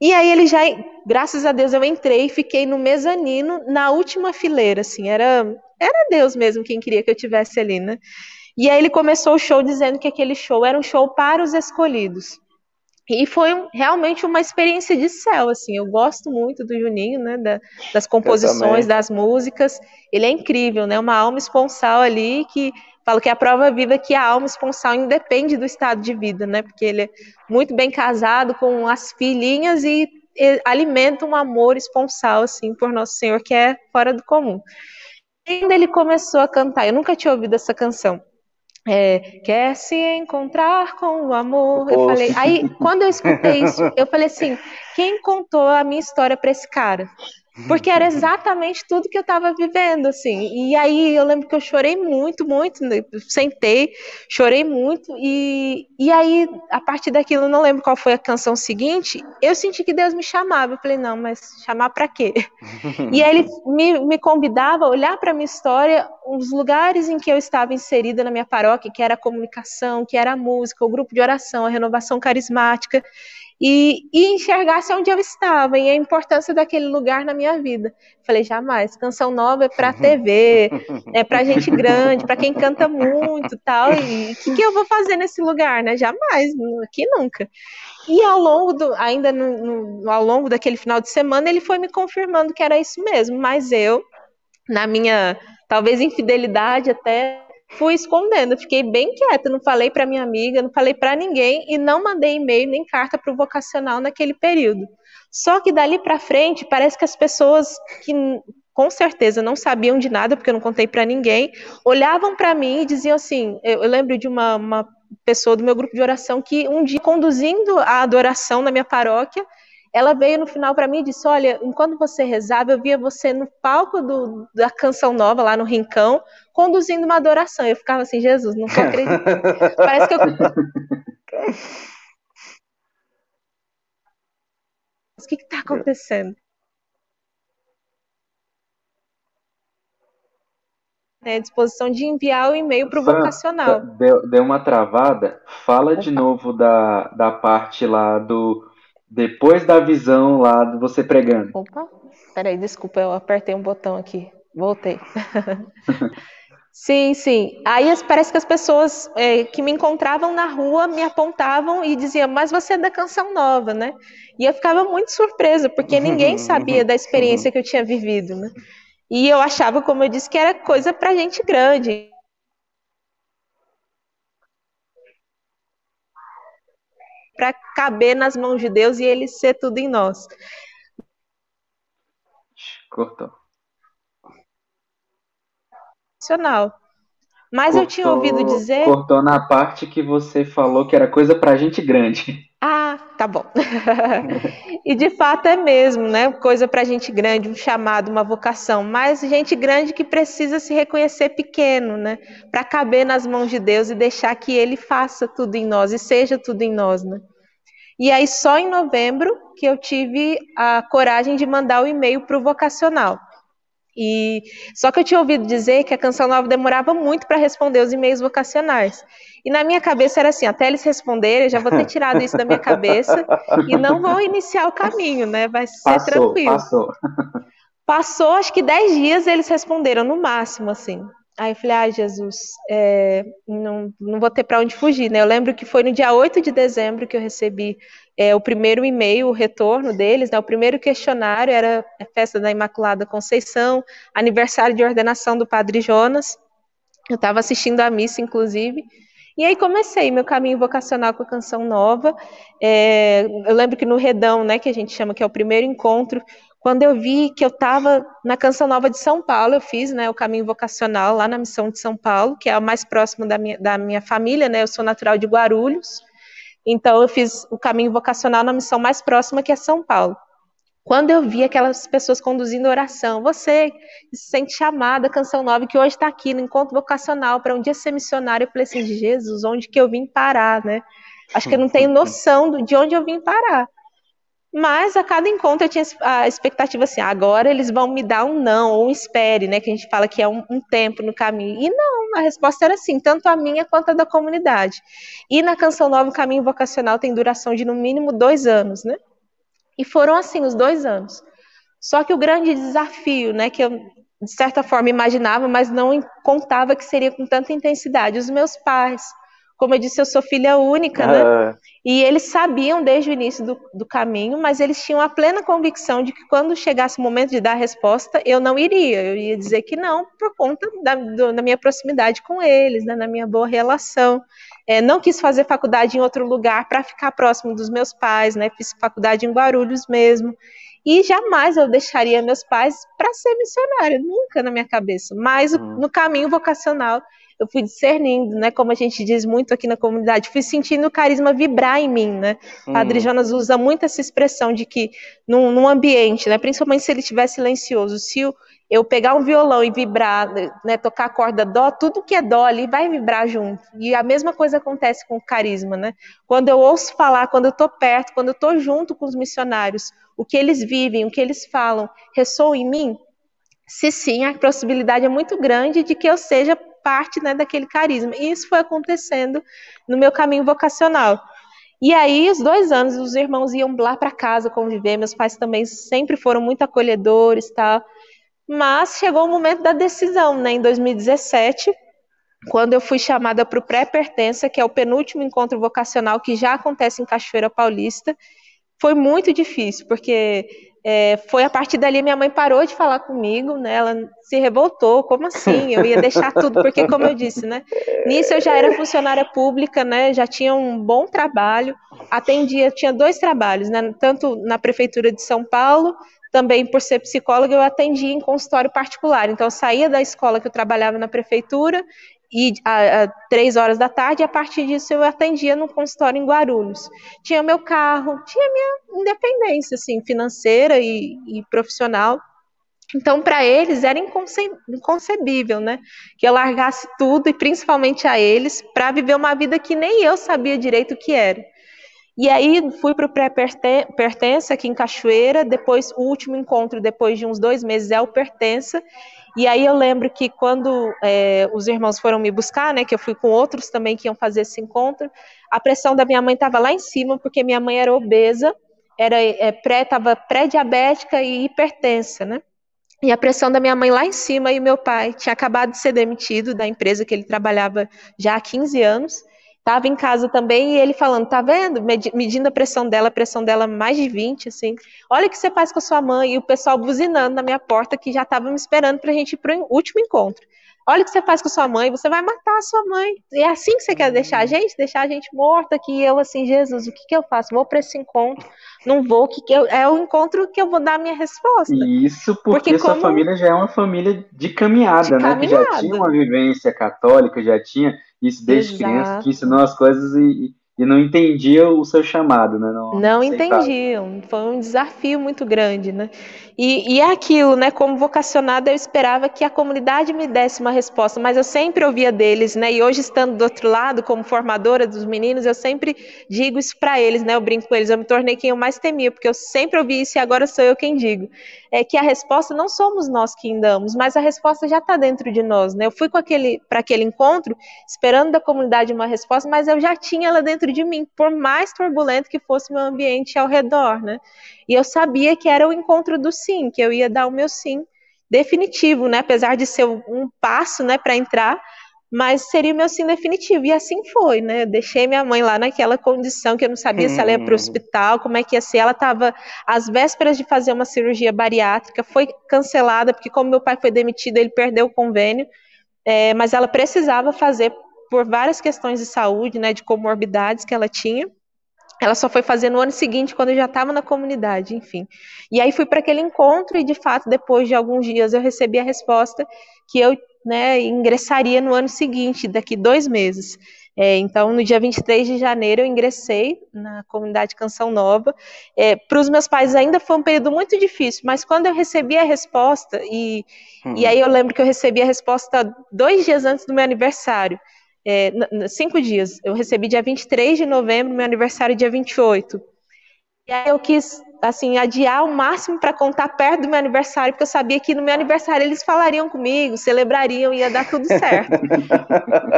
E aí ele já, graças a Deus, eu entrei e fiquei no mezanino, na última fileira, assim, era, era Deus mesmo quem queria que eu tivesse ali, né? E aí ele começou o show dizendo que aquele show era um show para os escolhidos. E foi um, realmente uma experiência de céu, assim. Eu gosto muito do Juninho, né? Da, das composições, das músicas. Ele é incrível, né? Uma alma esponsal ali que falo que é a prova viva que a alma esponsal independe do estado de vida, né? Porque ele é muito bem casado com as filhinhas e, e alimenta um amor esponsal, assim, por Nosso Senhor, que é fora do comum. Quando ele começou a cantar, eu nunca tinha ouvido essa canção. É, quer se encontrar com o amor. Eu falei, aí quando eu escutei isso, eu falei assim: quem contou a minha história para esse cara? Porque era exatamente tudo que eu estava vivendo, assim. E aí eu lembro que eu chorei muito, muito, né? sentei, chorei muito. E, e aí, a partir daquilo, não lembro qual foi a canção seguinte, eu senti que Deus me chamava. Eu falei, não, mas chamar para quê? e aí ele me, me convidava a olhar para minha história, os lugares em que eu estava inserida na minha paróquia, que era a comunicação, que era a música, o grupo de oração, a renovação carismática e, e enxergasse onde eu estava e a importância daquele lugar na minha vida. Falei, jamais, canção nova é para TV, é para gente grande, para quem canta muito tal. E o que, que, eu vou fazer nesse lugar, né? Jamais, aqui nunca. E ao longo do, ainda no, no, ao longo daquele final de semana, ele foi me confirmando que era isso mesmo, mas eu, na minha talvez infidelidade até fui escondendo, fiquei bem quieta, não falei para minha amiga, não falei para ninguém e não mandei e-mail nem carta para o vocacional naquele período. Só que dali para frente, parece que as pessoas que com certeza não sabiam de nada, porque eu não contei para ninguém, olhavam para mim e diziam assim: eu, eu lembro de uma, uma pessoa do meu grupo de oração que um dia conduzindo a adoração na minha paróquia, ela veio no final para mim e disse: Olha, enquanto você rezava, eu via você no palco do, da canção nova, lá no Rincão, conduzindo uma adoração. Eu ficava assim: Jesus, não acredito. [LAUGHS] Parece que eu. o que está acontecendo? É, a disposição de enviar o e-mail para o vocacional. Deu, deu uma travada. Fala de novo da, da parte lá do depois da visão lá de você pregando. Opa, peraí, desculpa, eu apertei um botão aqui. Voltei. [LAUGHS] sim, sim. Aí parece que as pessoas é, que me encontravam na rua me apontavam e diziam, mas você é da canção nova, né? E eu ficava muito surpresa, porque ninguém [LAUGHS] sabia da experiência que eu tinha vivido, né? E eu achava, como eu disse, que era coisa para gente grande. Para caber nas mãos de Deus e ele ser tudo em nós. Cortou. Mas cortou, eu tinha ouvido dizer. Cortou na parte que você falou que era coisa para gente grande. Ah, tá bom. [LAUGHS] e de fato é mesmo, né? Coisa para gente grande, um chamado, uma vocação. Mas gente grande que precisa se reconhecer pequeno, né? Para caber nas mãos de Deus e deixar que Ele faça tudo em nós e seja tudo em nós, né? E aí, só em novembro que eu tive a coragem de mandar o e-mail para o vocacional. E só que eu tinha ouvido dizer que a Canção Nova demorava muito para responder os e-mails vocacionais. E na minha cabeça era assim, até eles responderem, eu já vou ter [LAUGHS] tirado isso da minha cabeça e não vou iniciar o caminho, né? Vai ser passou, tranquilo. Passou. Passou, acho que dez dias eles responderam no máximo, assim. Aí eu falei, ah, Jesus, é, não, não vou ter para onde fugir, né? Eu lembro que foi no dia 8 de dezembro que eu recebi é, o primeiro e-mail, o retorno deles, né? O primeiro questionário era a festa da Imaculada Conceição, aniversário de ordenação do Padre Jonas. Eu estava assistindo a missa, inclusive, e aí comecei meu caminho vocacional com a canção nova. É, eu lembro que no Redão, né, que a gente chama que é o primeiro encontro quando eu vi que eu estava na Canção Nova de São Paulo, eu fiz né, o caminho vocacional lá na Missão de São Paulo, que é o mais próximo da minha, da minha família, né? Eu sou natural de Guarulhos, então eu fiz o caminho vocacional na missão mais próxima, que é São Paulo. Quando eu vi aquelas pessoas conduzindo oração, você se sente chamada, Canção Nova, que hoje está aqui no encontro vocacional para um dia ser missionário, eu falei assim, Jesus, onde que eu vim parar, né? Acho que eu não tenho [LAUGHS] noção de onde eu vim parar. Mas a cada encontro eu tinha a expectativa assim, agora eles vão me dar um não, ou um espere, né? Que a gente fala que é um, um, tempo no caminho. E não, a resposta era assim, tanto a minha quanto a da comunidade. E na Canção Nova, o caminho vocacional tem duração de no mínimo dois anos, né? E foram assim os dois anos. Só que o grande desafio, né, que eu de certa forma imaginava, mas não contava que seria com tanta intensidade, os meus pais como eu disse, eu sou filha única, né? Ah. E eles sabiam desde o início do, do, caminho, mas eles tinham a plena convicção de que quando chegasse o momento de dar a resposta, eu não iria. Eu ia dizer que não, por conta da, do, da minha proximidade com eles, né, na minha boa relação. É, não quis fazer faculdade em outro lugar para ficar próximo dos meus pais, né? Fiz faculdade em Guarulhos mesmo. E jamais eu deixaria meus pais para ser missionária, nunca na minha cabeça. Mas hum. no caminho vocacional eu fui discernindo, né? Como a gente diz muito aqui na comunidade, fui sentindo o carisma vibrar em mim, né? Hum. Padre Jonas usa muito essa expressão de que num, num ambiente, né? Principalmente se ele estiver silencioso, se eu pegar um violão e vibrar, né? Tocar a corda dó, tudo que é dó ali vai vibrar junto. E a mesma coisa acontece com o carisma, né? Quando eu ouço falar, quando eu estou perto, quando eu estou junto com os missionários, o que eles vivem, o que eles falam, ressoa em mim. Se sim, a possibilidade é muito grande de que eu seja parte né, daquele carisma. E isso foi acontecendo no meu caminho vocacional. E aí, os dois anos, os irmãos iam lá para casa conviver, meus pais também sempre foram muito acolhedores, tal. Mas chegou o momento da decisão, né, em 2017, quando eu fui chamada para o pré-pertença, que é o penúltimo encontro vocacional que já acontece em Cachoeira Paulista. Foi muito difícil, porque é, foi a partir dali minha mãe parou de falar comigo, né? Ela se revoltou, como assim? Eu ia deixar tudo, porque como eu disse, né? Nisso eu já era funcionária pública, né? Já tinha um bom trabalho, atendia, tinha dois trabalhos, né? Tanto na prefeitura de São Paulo, também por ser psicóloga, eu atendia em consultório particular. Então eu saía da escola que eu trabalhava na prefeitura e a, a, três horas da tarde, e a partir disso eu atendia no consultório em Guarulhos. Tinha meu carro, tinha minha independência, assim, financeira e, e profissional. Então, para eles era inconce inconcebível, né? Que eu largasse tudo, e principalmente a eles, para viver uma vida que nem eu sabia direito o que era. E aí fui para o pré-pertença aqui em Cachoeira, depois o último encontro, depois de uns dois meses, é o pertença, e aí eu lembro que quando é, os irmãos foram me buscar, né, que eu fui com outros também que iam fazer esse encontro, a pressão da minha mãe estava lá em cima, porque minha mãe era obesa, era é, pré, estava pré-diabética e hipertensa, né? E a pressão da minha mãe lá em cima e meu pai tinha acabado de ser demitido da empresa que ele trabalhava já há 15 anos. Tava em casa também e ele falando, tá vendo? Medindo a pressão dela, a pressão dela mais de 20, assim. Olha o que você faz com a sua mãe. E o pessoal buzinando na minha porta, que já estava me esperando pra gente ir pro último encontro. Olha o que você faz com a sua mãe, você vai matar a sua mãe. E é assim que você quer deixar a gente? Deixar a gente morta aqui. E eu assim, Jesus, o que, que eu faço? Vou para esse encontro, não vou, que, que eu, é o encontro que eu vou dar a minha resposta. Isso porque, porque sua como... família já é uma família de caminhada, de né? Caminhada. Que já tinha uma vivência católica, já tinha isso desde Exato. criança, que ensinou as coisas e, e não entendiam o seu chamado, né? Não, não entendiam. Foi um desafio muito grande, né? E, e é aquilo, né? Como vocacionada, eu esperava que a comunidade me desse uma resposta, mas eu sempre ouvia deles, né? E hoje, estando do outro lado, como formadora dos meninos, eu sempre digo isso para eles, né? Eu brinco com eles, eu me tornei quem eu mais temia, porque eu sempre ouvi isso e agora sou eu quem digo. É que a resposta não somos nós que damos, mas a resposta já está dentro de nós, né? Eu fui com aquele para aquele encontro esperando da comunidade uma resposta, mas eu já tinha ela dentro de mim, por mais turbulento que fosse meu ambiente ao redor, né? E eu sabia que era o encontro do sim, que eu ia dar o meu sim definitivo, né? Apesar de ser um passo, né, para entrar, mas seria o meu sim definitivo. E assim foi, né? Eu deixei minha mãe lá naquela condição que eu não sabia hum. se ela ia para o hospital, como é que ia ser. Ela estava às vésperas de fazer uma cirurgia bariátrica, foi cancelada, porque como meu pai foi demitido, ele perdeu o convênio, é, mas ela precisava fazer por várias questões de saúde, né, de comorbidades que ela tinha. Ela só foi fazer no ano seguinte, quando eu já estava na comunidade, enfim. E aí fui para aquele encontro e, de fato, depois de alguns dias, eu recebi a resposta que eu né, ingressaria no ano seguinte, daqui dois meses. É, então, no dia 23 de janeiro, eu ingressei na comunidade Canção Nova. É, para os meus pais ainda foi um período muito difícil, mas quando eu recebi a resposta, e, hum. e aí eu lembro que eu recebi a resposta dois dias antes do meu aniversário, é, cinco dias. Eu recebi dia 23 de novembro, meu aniversário dia 28. E aí eu quis, assim, adiar o máximo para contar perto do meu aniversário, porque eu sabia que no meu aniversário eles falariam comigo, celebrariam, ia dar tudo certo.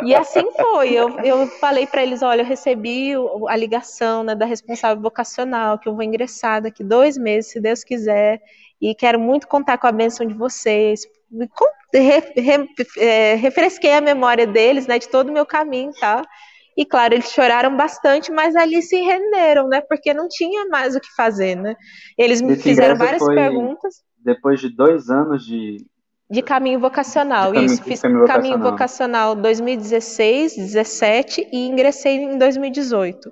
e assim foi. Eu, eu falei para eles: olha, eu recebi a ligação né, da responsável vocacional, que eu vou ingressar daqui dois meses, se Deus quiser, e quero muito contar com a bênção de vocês re, re, é, refresquei a memória deles, né, de todo o meu caminho, tá? E claro, eles choraram bastante, mas ali se renderam, né? Porque não tinha mais o que fazer, né? Eles me fizeram várias perguntas. Depois de dois anos de de caminho vocacional, de caminho, isso. Fiz caminho, caminho vocacional 2016, 17 e ingressei em 2018.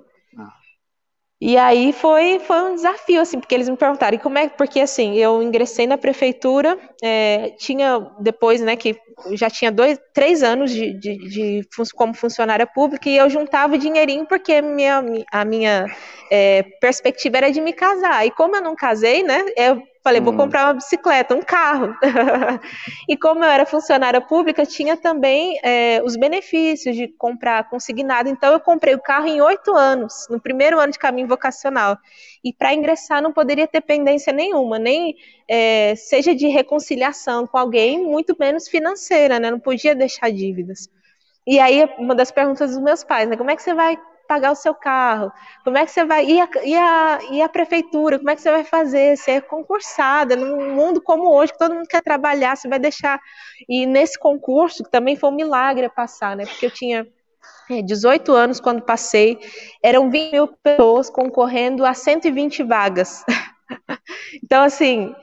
E aí foi, foi um desafio, assim, porque eles me perguntaram, como é, porque assim, eu ingressei na prefeitura, é, tinha depois, né, que já tinha dois, três anos de, de, de, como funcionária pública, e eu juntava dinheirinho porque minha, a minha é, perspectiva era de me casar, e como eu não casei, né, eu Falei, vou hum. comprar uma bicicleta, um carro. [LAUGHS] e como eu era funcionária pública, tinha também é, os benefícios de comprar consignado. Então, eu comprei o carro em oito anos, no primeiro ano de caminho vocacional. E para ingressar, não poderia ter pendência nenhuma, nem é, seja de reconciliação com alguém, muito menos financeira, né? Não podia deixar dívidas. E aí, uma das perguntas dos meus pais, né? Como é que você vai pagar o seu carro? Como é que você vai. E a, e a, e a prefeitura? Como é que você vai fazer? Você é concursada num mundo como hoje, que todo mundo quer trabalhar, você vai deixar. E nesse concurso, que também foi um milagre passar, né? Porque eu tinha 18 é, anos quando passei, eram 20 mil pessoas concorrendo a 120 vagas. [LAUGHS] então, assim,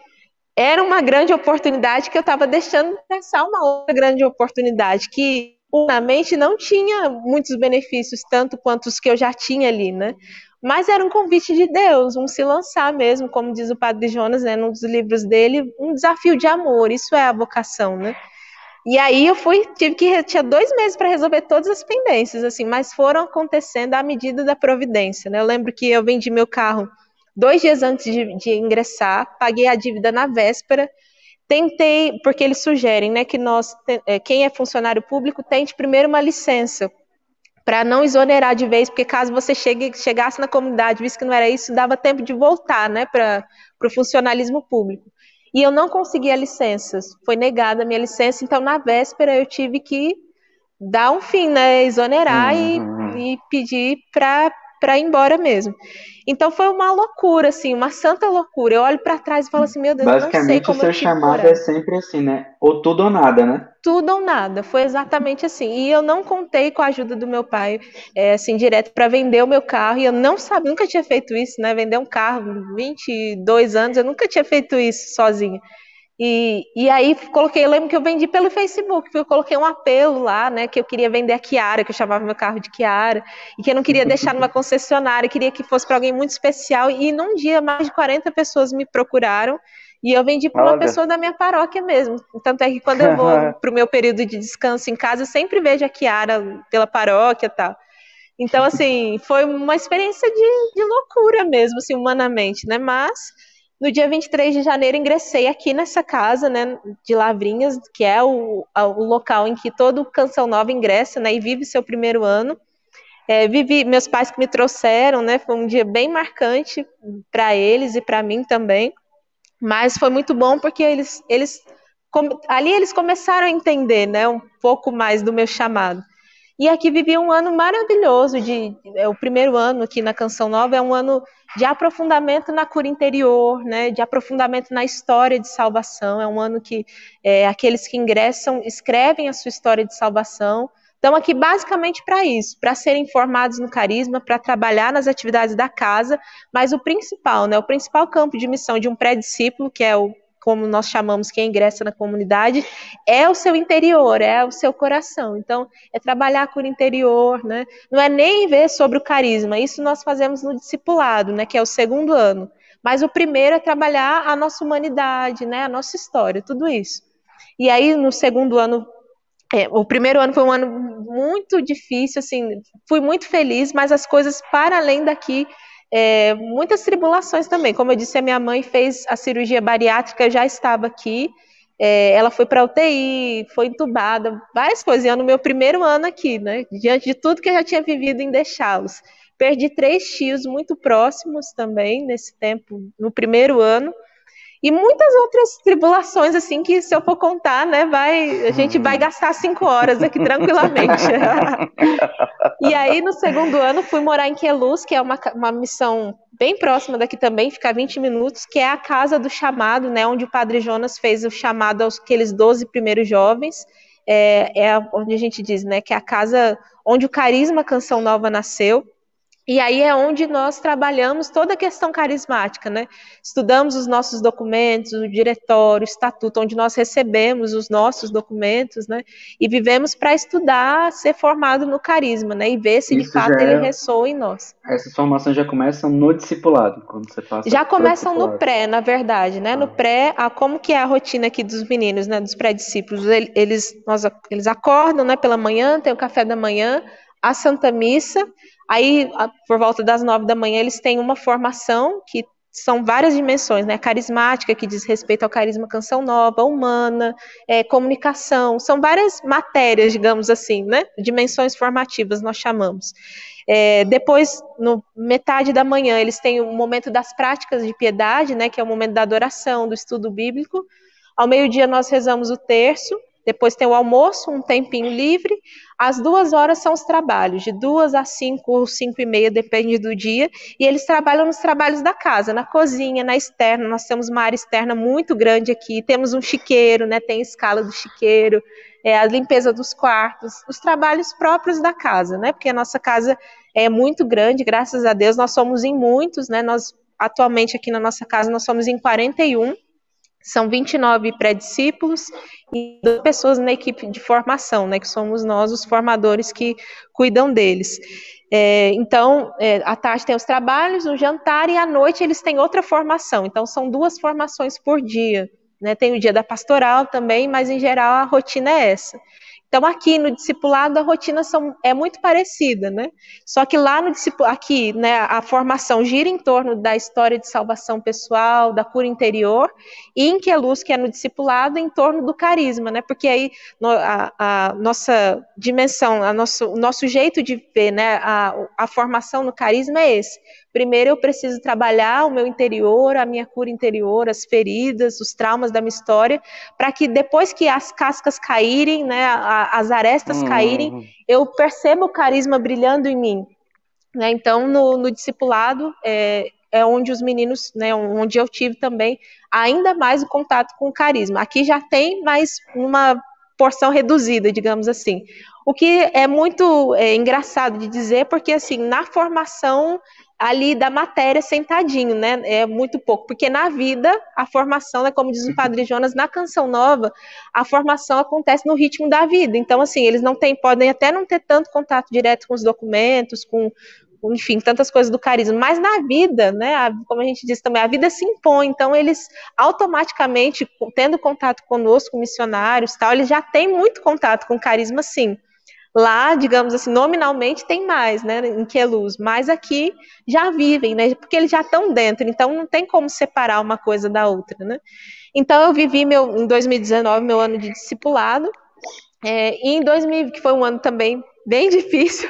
era uma grande oportunidade que eu estava deixando de pensar uma outra grande oportunidade, que humanamente não tinha muitos benefícios, tanto quanto os que eu já tinha ali, né? Mas era um convite de Deus, um se lançar mesmo, como diz o Padre Jonas, né, num dos livros dele, um desafio de amor, isso é a vocação, né? E aí eu fui, tive que tinha dois meses para resolver todas as pendências, assim, mas foram acontecendo à medida da providência, né? Eu lembro que eu vendi meu carro dois dias antes de, de ingressar, paguei a dívida na véspera, Tentei, porque eles sugerem né, que nós, é, quem é funcionário público, tente primeiro uma licença, para não exonerar de vez, porque caso você chegue, chegasse na comunidade, visto que não era isso, dava tempo de voltar né, para o funcionalismo público. E eu não consegui a licença, foi negada a minha licença, então na véspera eu tive que dar um fim, né, exonerar uhum. e, e pedir para para ir embora mesmo. Então foi uma loucura, assim, uma santa loucura. Eu olho para trás e falo assim, meu Deus, Basicamente, eu não sei como o seu chamado é sempre assim, né? Ou tudo ou nada, né? Tudo ou nada, foi exatamente assim. E eu não contei com a ajuda do meu pai, é, assim, direto para vender o meu carro. E eu não sabia, nunca tinha feito isso, né? Vender um carro, 22 anos, eu nunca tinha feito isso sozinha. E, e aí coloquei, eu lembro que eu vendi pelo Facebook, eu coloquei um apelo lá, né, que eu queria vender a Kiara, que eu chamava meu carro de Kiara, e que eu não queria deixar numa [LAUGHS] concessionária, queria que fosse para alguém muito especial, e num dia mais de 40 pessoas me procuraram, e eu vendi para uma Olha. pessoa da minha paróquia mesmo. Tanto é que quando eu vou [LAUGHS] para o meu período de descanso em casa, eu sempre vejo a Kiara pela paróquia e tal. Então, assim, foi uma experiência de, de loucura mesmo, assim, humanamente, né? Mas no dia 23 de janeiro, ingressei aqui nessa casa, né, de Lavrinhas, que é o, o local em que todo Canção Nova ingressa, né, e vive seu primeiro ano. É, vivi, meus pais que me trouxeram, né, foi um dia bem marcante para eles e para mim também, mas foi muito bom porque eles, eles ali eles começaram a entender, né, um pouco mais do meu chamado. E aqui vivi um ano maravilhoso de é, o primeiro ano aqui na Canção Nova é um ano de aprofundamento na cura interior, né, de aprofundamento na história de salvação. É um ano que é, aqueles que ingressam escrevem a sua história de salvação. Estão aqui basicamente para isso, para serem formados no carisma, para trabalhar nas atividades da casa, mas o principal, né, o principal campo de missão de um pré-discípulo, que é o como nós chamamos quem ingressa na comunidade, é o seu interior, é o seu coração. Então, é trabalhar com o interior, né? Não é nem ver sobre o carisma, isso nós fazemos no discipulado, né, que é o segundo ano. Mas o primeiro é trabalhar a nossa humanidade, né, a nossa história, tudo isso. E aí, no segundo ano, é, o primeiro ano foi um ano muito difícil, assim, fui muito feliz, mas as coisas para além daqui é, muitas tribulações também. Como eu disse, a minha mãe fez a cirurgia bariátrica, já estava aqui. É, ela foi para UTI, foi entubada, várias coisas. E eu no meu primeiro ano aqui, né? Diante de tudo que eu já tinha vivido em deixá-los. Perdi três tios muito próximos também nesse tempo, no primeiro ano. E muitas outras tribulações, assim, que se eu for contar, né, vai, a gente vai gastar cinco horas aqui tranquilamente. [LAUGHS] e aí, no segundo ano, fui morar em Queluz, que é uma, uma missão bem próxima daqui também, fica 20 minutos, que é a casa do chamado, né, onde o Padre Jonas fez o chamado aos aqueles 12 primeiros jovens. É, é onde a gente diz, né, que é a casa onde o carisma Canção Nova nasceu. E aí é onde nós trabalhamos toda a questão carismática, né? Estudamos os nossos documentos, o diretório, o estatuto, onde nós recebemos os nossos documentos, né? E vivemos para estudar, ser formado no carisma, né? E ver se Isso de fato ele é... ressoa em nós. Essas formações já começam no discipulado, quando você passa. Já começam no pré, na verdade, né? Ah. No pré, a, como que é a rotina aqui dos meninos, né? Dos pré-discípulos, eles, nós, eles acordam, né? Pela manhã, tem o café da manhã, a Santa Missa Aí, por volta das nove da manhã, eles têm uma formação que são várias dimensões, né? Carismática, que diz respeito ao carisma canção nova, humana, é, comunicação, são várias matérias, digamos assim, né? Dimensões formativas, nós chamamos. É, depois, no metade da manhã, eles têm o momento das práticas de piedade, né? Que é o momento da adoração, do estudo bíblico. Ao meio-dia, nós rezamos o terço. Depois tem o almoço, um tempinho livre. As duas horas são os trabalhos, de duas a cinco ou cinco e meia, depende do dia. E eles trabalham nos trabalhos da casa, na cozinha, na externa. Nós temos uma área externa muito grande aqui. Temos um chiqueiro, né? Tem escala do chiqueiro, é, a limpeza dos quartos, os trabalhos próprios da casa, né? Porque a nossa casa é muito grande, graças a Deus. Nós somos em muitos, né? Nós atualmente aqui na nossa casa nós somos em 41 são 29 pré-discípulos e duas pessoas na equipe de formação, né, que somos nós, os formadores que cuidam deles. É, então, é, à tarde tem os trabalhos, o jantar, e à noite eles têm outra formação. Então, são duas formações por dia. Né? Tem o dia da pastoral também, mas em geral a rotina é essa. Então, aqui no discipulado, a rotina são, é muito parecida, né? Só que lá no aqui, né, a formação gira em torno da história de salvação pessoal, da cura interior, e em Queluz, que é no discipulado, em torno do carisma, né? Porque aí a, a nossa dimensão, a nosso, o nosso jeito de ver, né, a, a formação no carisma é esse. Primeiro eu preciso trabalhar o meu interior, a minha cura interior, as feridas, os traumas da minha história, para que depois que as cascas caírem, né, as arestas hum. caírem, eu perceba o carisma brilhando em mim. Né? Então, no, no discipulado, é, é onde os meninos, né, onde eu tive também ainda mais o contato com o carisma. Aqui já tem mais uma porção reduzida, digamos assim. O que é muito é, engraçado de dizer, porque assim, na formação ali da matéria sentadinho, né? É muito pouco, porque na vida a formação, é como diz o Padre Jonas, na canção nova, a formação acontece no ritmo da vida. Então, assim, eles não têm, podem até não ter tanto contato direto com os documentos, com, enfim, tantas coisas do carisma, mas na vida, né, a, como a gente disse também, a vida se impõe, então eles automaticamente, tendo contato conosco, missionários tal, eles já têm muito contato com carisma, sim. Lá, digamos assim, nominalmente tem mais, né, em Queluz, mas aqui já vivem, né, porque eles já estão dentro, então não tem como separar uma coisa da outra, né. Então eu vivi meu, em 2019 meu ano de discipulado, é, e em 2000, que foi um ano também bem [LAUGHS] difícil,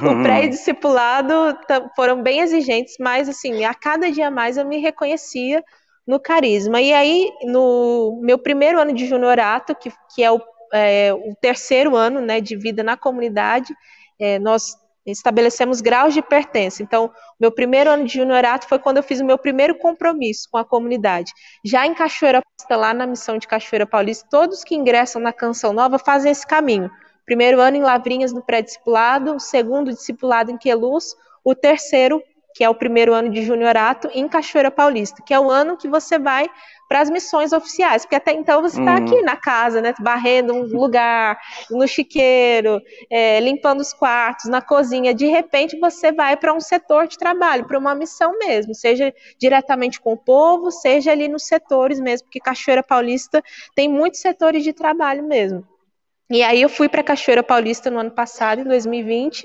o uhum. pré-discipulado foram bem exigentes, mas assim, a cada dia mais eu me reconhecia no carisma. E aí, no meu primeiro ano de juniorato, que, que é o é, o terceiro ano né, de vida na comunidade, é, nós estabelecemos graus de pertença. Então, meu primeiro ano de juniorato foi quando eu fiz o meu primeiro compromisso com a comunidade. Já em Cachoeira Paulista, lá na missão de Cachoeira Paulista, todos que ingressam na Canção Nova fazem esse caminho. Primeiro ano em Lavrinhas, no pré-discipulado, segundo discipulado em Queluz, o terceiro, que é o primeiro ano de juniorato, em Cachoeira Paulista, que é o ano que você vai para as missões oficiais, porque até então você está uhum. aqui na casa, né, varrendo um lugar, no chiqueiro, é, limpando os quartos, na cozinha. De repente você vai para um setor de trabalho, para uma missão mesmo, seja diretamente com o povo, seja ali nos setores mesmo, porque Cachoeira Paulista tem muitos setores de trabalho mesmo. E aí eu fui para Cachoeira Paulista no ano passado, em 2020,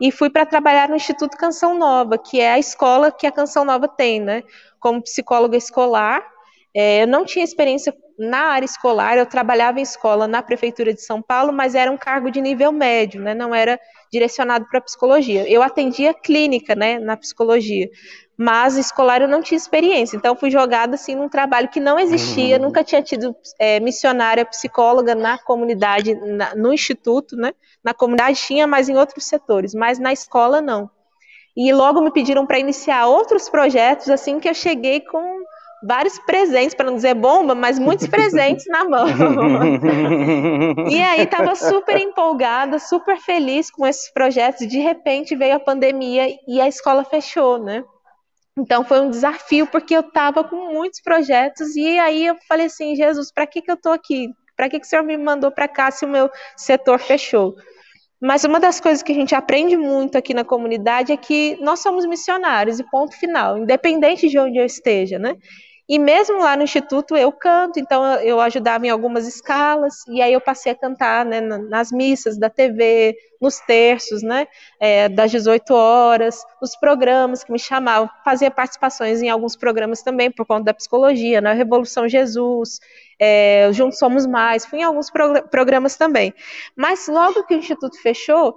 e fui para trabalhar no Instituto Canção Nova, que é a escola que a Canção Nova tem, né? Como psicóloga escolar. É, eu não tinha experiência na área escolar, eu trabalhava em escola na Prefeitura de São Paulo, mas era um cargo de nível médio, né? Não era direcionado para psicologia. Eu atendia clínica, né, na psicologia, mas escolar eu não tinha experiência, então fui jogada assim num trabalho que não existia, uhum. nunca tinha tido é, missionária psicóloga na comunidade, na, no instituto, né? Na comunidade tinha, mas em outros setores, mas na escola não. E logo me pediram para iniciar outros projetos, assim que eu cheguei com vários presentes, para não dizer bomba, mas muitos [LAUGHS] presentes na mão. [LAUGHS] e aí estava super empolgada, super feliz com esses projetos. De repente veio a pandemia e a escola fechou, né? Então foi um desafio porque eu estava com muitos projetos e aí eu falei assim, Jesus, para que que eu estou aqui? Para que que o Senhor me mandou para cá se o meu setor fechou? Mas uma das coisas que a gente aprende muito aqui na comunidade é que nós somos missionários e ponto final, independente de onde eu esteja, né? E mesmo lá no instituto eu canto, então eu ajudava em algumas escalas, e aí eu passei a cantar né, nas missas da TV, nos terços, né, é, das 18 horas, nos programas que me chamavam, fazia participações em alguns programas também, por conta da psicologia, na né, Revolução Jesus, é, Juntos Somos Mais, fui em alguns programas também. Mas logo que o instituto fechou,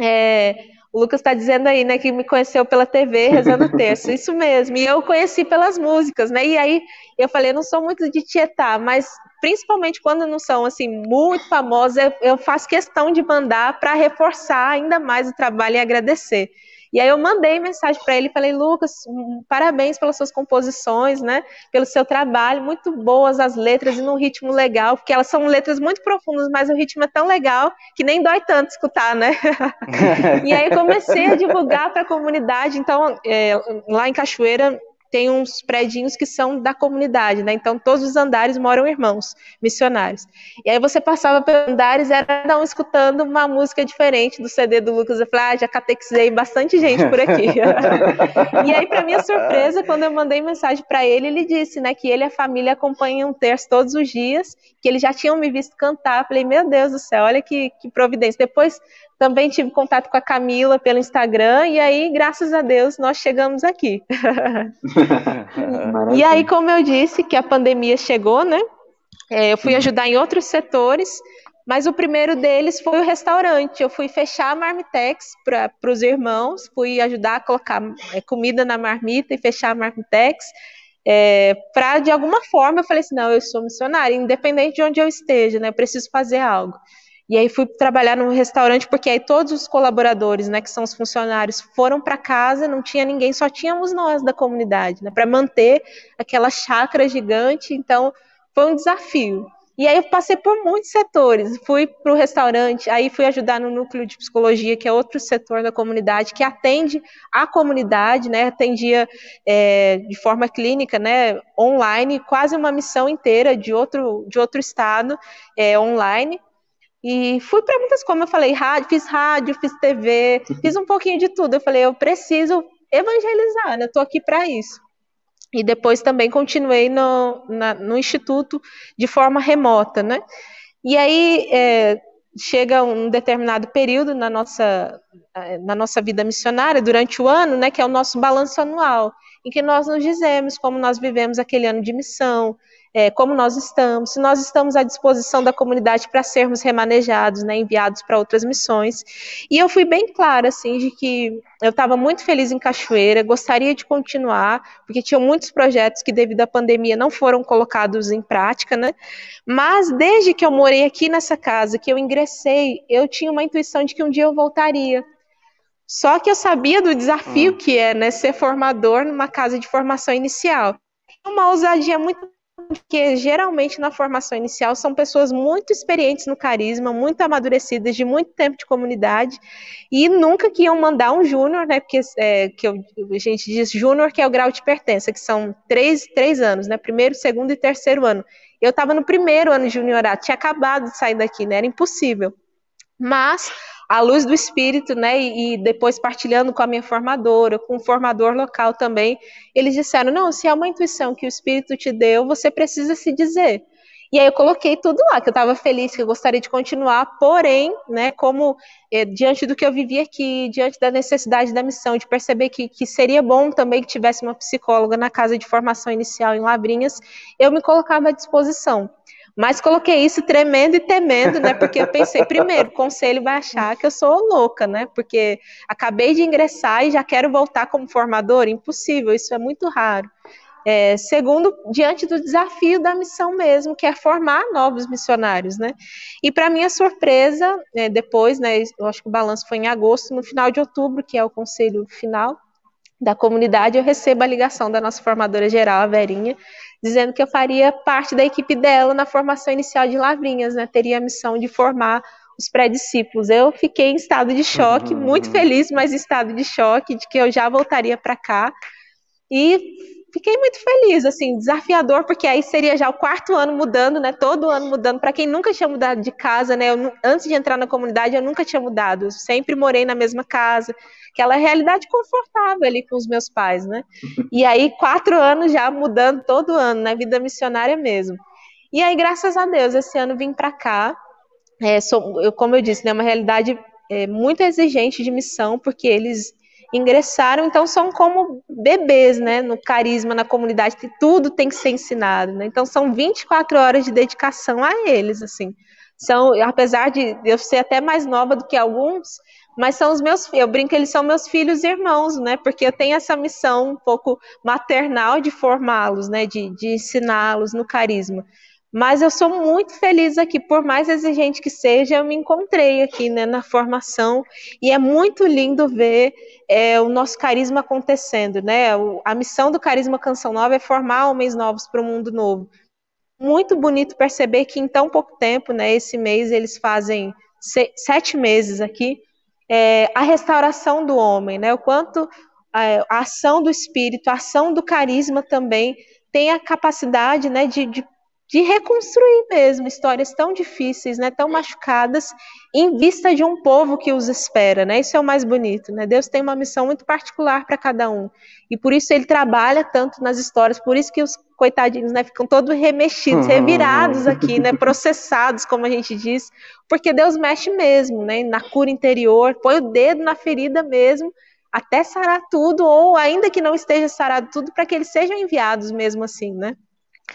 é, o Lucas está dizendo aí, né, que me conheceu pela TV rezando terço. [LAUGHS] Isso mesmo. E eu conheci pelas músicas, né? E aí eu falei, eu não sou muito de tietar, mas principalmente quando não são assim muito famosas, eu faço questão de mandar para reforçar ainda mais o trabalho e agradecer. E aí eu mandei mensagem para ele e falei, Lucas, parabéns pelas suas composições, né? Pelo seu trabalho, muito boas as letras e num ritmo legal, porque elas são letras muito profundas, mas o ritmo é tão legal que nem dói tanto escutar, né? [LAUGHS] e aí eu comecei a divulgar para a comunidade. Então, é, lá em Cachoeira, tem uns prédios que são da comunidade, né? Então, todos os andares moram irmãos, missionários. E aí você passava pelos andares, era cada um escutando uma música diferente do CD do Lucas. Eu falei, ah, já catequizei bastante gente por aqui. [LAUGHS] e aí, para minha surpresa, quando eu mandei mensagem para ele, ele disse, né, que ele e a família acompanham um terço todos os dias, que eles já tinham me visto cantar. Eu falei, meu Deus do céu, olha que, que providência. Depois também tive contato com a Camila pelo Instagram e aí, graças a Deus, nós chegamos aqui. [LAUGHS] e aí, como eu disse, que a pandemia chegou, né? É, eu fui ajudar em outros setores, mas o primeiro deles foi o restaurante. Eu fui fechar a Marmitex para os irmãos, fui ajudar a colocar é, comida na marmita e fechar a Marmitex. É, para de alguma forma eu falei assim, não, eu sou missionária, independente de onde eu esteja, né? Eu preciso fazer algo. E aí fui trabalhar num restaurante porque aí todos os colaboradores, né, que são os funcionários, foram para casa, não tinha ninguém, só tínhamos nós da comunidade, né, para manter aquela chácara gigante. Então foi um desafio. E aí eu passei por muitos setores. Fui para o restaurante, aí fui ajudar no núcleo de psicologia, que é outro setor da comunidade que atende a comunidade, né? Atendia é, de forma clínica, né? Online, quase uma missão inteira de outro de outro estado, é, online. E fui para muitas como eu falei, rádio, fiz rádio, fiz TV, fiz um pouquinho de tudo. Eu falei, eu preciso evangelizar, né? Eu tô aqui para isso. E depois também continuei no, na, no instituto de forma remota, né? E aí é, chega um determinado período na nossa, na nossa vida missionária, durante o ano, né, que é o nosso balanço anual, em que nós nos dizemos como nós vivemos aquele ano de missão, é, como nós estamos, se nós estamos à disposição da comunidade para sermos remanejados, né, enviados para outras missões. E eu fui bem clara, assim, de que eu estava muito feliz em Cachoeira, gostaria de continuar, porque tinham muitos projetos que, devido à pandemia, não foram colocados em prática, né? Mas desde que eu morei aqui nessa casa, que eu ingressei, eu tinha uma intuição de que um dia eu voltaria. Só que eu sabia do desafio hum. que é né, ser formador numa casa de formação inicial. Uma ousadia muito porque geralmente na formação inicial são pessoas muito experientes no carisma, muito amadurecidas, de muito tempo de comunidade, e nunca que iam mandar um júnior, né? Porque é, que eu, a gente diz júnior, que é o grau de pertença, que são três, três anos, né? Primeiro, segundo e terceiro ano. Eu estava no primeiro ano de juniorato, tinha acabado de sair daqui, né? Era impossível. Mas à luz do espírito, né, e, e, depois partilhando com a minha formadora, com o formador local também, eles disseram: não, se é uma intuição que o espírito te deu, você precisa se dizer. E aí eu coloquei tudo lá, que eu estava feliz, que eu gostaria de continuar, porém, né, como é, diante do que eu vivi aqui, diante da necessidade da missão, de perceber que, que seria bom também que tivesse uma psicóloga na casa de formação inicial em Lavrinhas, eu me colocava à disposição. Mas coloquei isso tremendo e temendo, né? Porque eu pensei, primeiro, o conselho vai achar que eu sou louca, né? Porque acabei de ingressar e já quero voltar como formador? Impossível, isso é muito raro. É, segundo, diante do desafio da missão mesmo, que é formar novos missionários, né? E para minha surpresa, é, depois, né? Eu acho que o balanço foi em agosto, no final de outubro, que é o conselho final da comunidade, eu recebo a ligação da nossa formadora geral, a Verinha, dizendo que eu faria parte da equipe dela na formação inicial de Lavrinhas, né? Teria a missão de formar os pré-discípulos. Eu fiquei em estado de choque, uhum. muito feliz, mas em estado de choque de que eu já voltaria para cá. E fiquei muito feliz, assim, desafiador, porque aí seria já o quarto ano mudando, né? Todo ano mudando. Para quem nunca tinha mudado de casa, né? Eu, antes de entrar na comunidade, eu nunca tinha mudado. Eu sempre morei na mesma casa aquela realidade confortável ali com os meus pais, né? [LAUGHS] E aí, quatro anos já mudando todo ano, na vida missionária mesmo. E aí, graças a Deus, esse ano vim para cá. É, sou, eu, como eu disse, é né, uma realidade é, muito exigente de missão, porque eles ingressaram, então são como bebês, né, no carisma, na comunidade, tudo tem que ser ensinado, né? Então são 24 horas de dedicação a eles, assim. São, apesar de eu ser até mais nova do que alguns, mas são os meus eu brinco eles são meus filhos e irmãos, né? Porque eu tenho essa missão um pouco maternal de formá-los, né? De, de ensiná-los no carisma. Mas eu sou muito feliz aqui, por mais exigente que seja, eu me encontrei aqui né, na formação e é muito lindo ver é, o nosso carisma acontecendo, né? O, a missão do Carisma Canção Nova é formar homens novos para o mundo novo. Muito bonito perceber que em tão pouco tempo, né? Esse mês eles fazem sete meses aqui, é, a restauração do homem, né? O quanto é, a ação do espírito, a ação do carisma também tem a capacidade, né, de, de, de reconstruir mesmo histórias tão difíceis, né, tão machucadas, em vista de um povo que os espera, né? Isso é o mais bonito, né? Deus tem uma missão muito particular para cada um. E por isso ele trabalha tanto nas histórias, por isso que os coitadinhos, né, ficam todos remexidos, [LAUGHS] revirados aqui, né, [LAUGHS] processados, como a gente diz, porque Deus mexe mesmo, né, na cura interior, põe o dedo na ferida mesmo, até sarar tudo, ou ainda que não esteja sarado tudo, para que eles sejam enviados mesmo assim, né?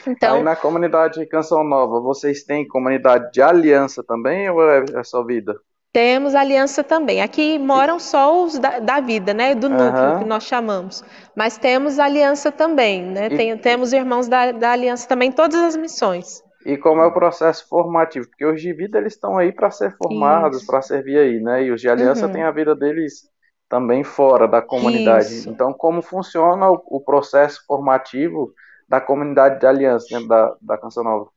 Então, Aí na comunidade Canção Nova, vocês têm comunidade de aliança também ou é, é só vida? Temos aliança também. Aqui moram só os da, da vida, né? Do núcleo uhum. que nós chamamos. Mas temos aliança também, né? E... Tem, temos irmãos da, da aliança também, todas as missões. E como é o processo formativo? Porque os de vida eles estão aí para ser formados, para servir aí, né? E os de aliança uhum. têm a vida deles também fora da comunidade. Isso. Então, como funciona o, o processo formativo da comunidade de aliança dentro da, da Canção Nova?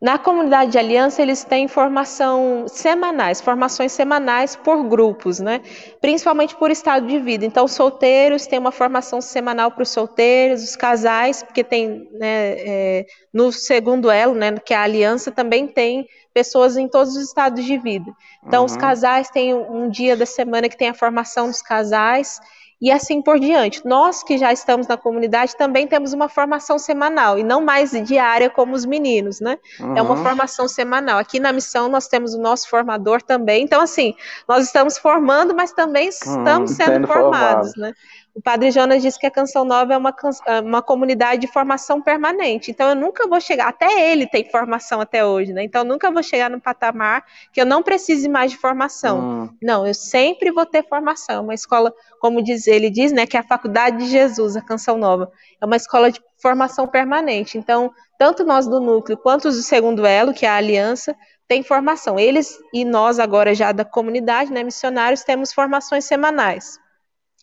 Na comunidade de aliança, eles têm formação semanais, formações semanais por grupos, né? Principalmente por estado de vida. Então, solteiros têm uma formação semanal para os solteiros, os casais, porque tem né, é, no segundo elo, né, que é a aliança, também tem pessoas em todos os estados de vida. Então, uhum. os casais têm um dia da semana que tem a formação dos casais e assim por diante. Nós que já estamos na comunidade também temos uma formação semanal e não mais diária como os meninos, né? Uhum. É uma uhum. formação semanal. Aqui na missão nós temos o nosso formador também. Então assim, nós estamos formando, mas também uhum, estamos sendo, sendo formados, formado. né? O Padre Jonas disse que a Canção Nova é uma, é uma comunidade de formação permanente. Então, eu nunca vou chegar, até ele tem formação até hoje, né? Então, eu nunca vou chegar no patamar que eu não precise mais de formação. Hum. Não, eu sempre vou ter formação. Uma escola, como diz, ele diz, né, que é a Faculdade de Jesus, a Canção Nova. É uma escola de formação permanente. Então, tanto nós do núcleo quanto os do segundo elo, que é a aliança, tem formação. Eles e nós agora já da comunidade, né, missionários, temos formações semanais.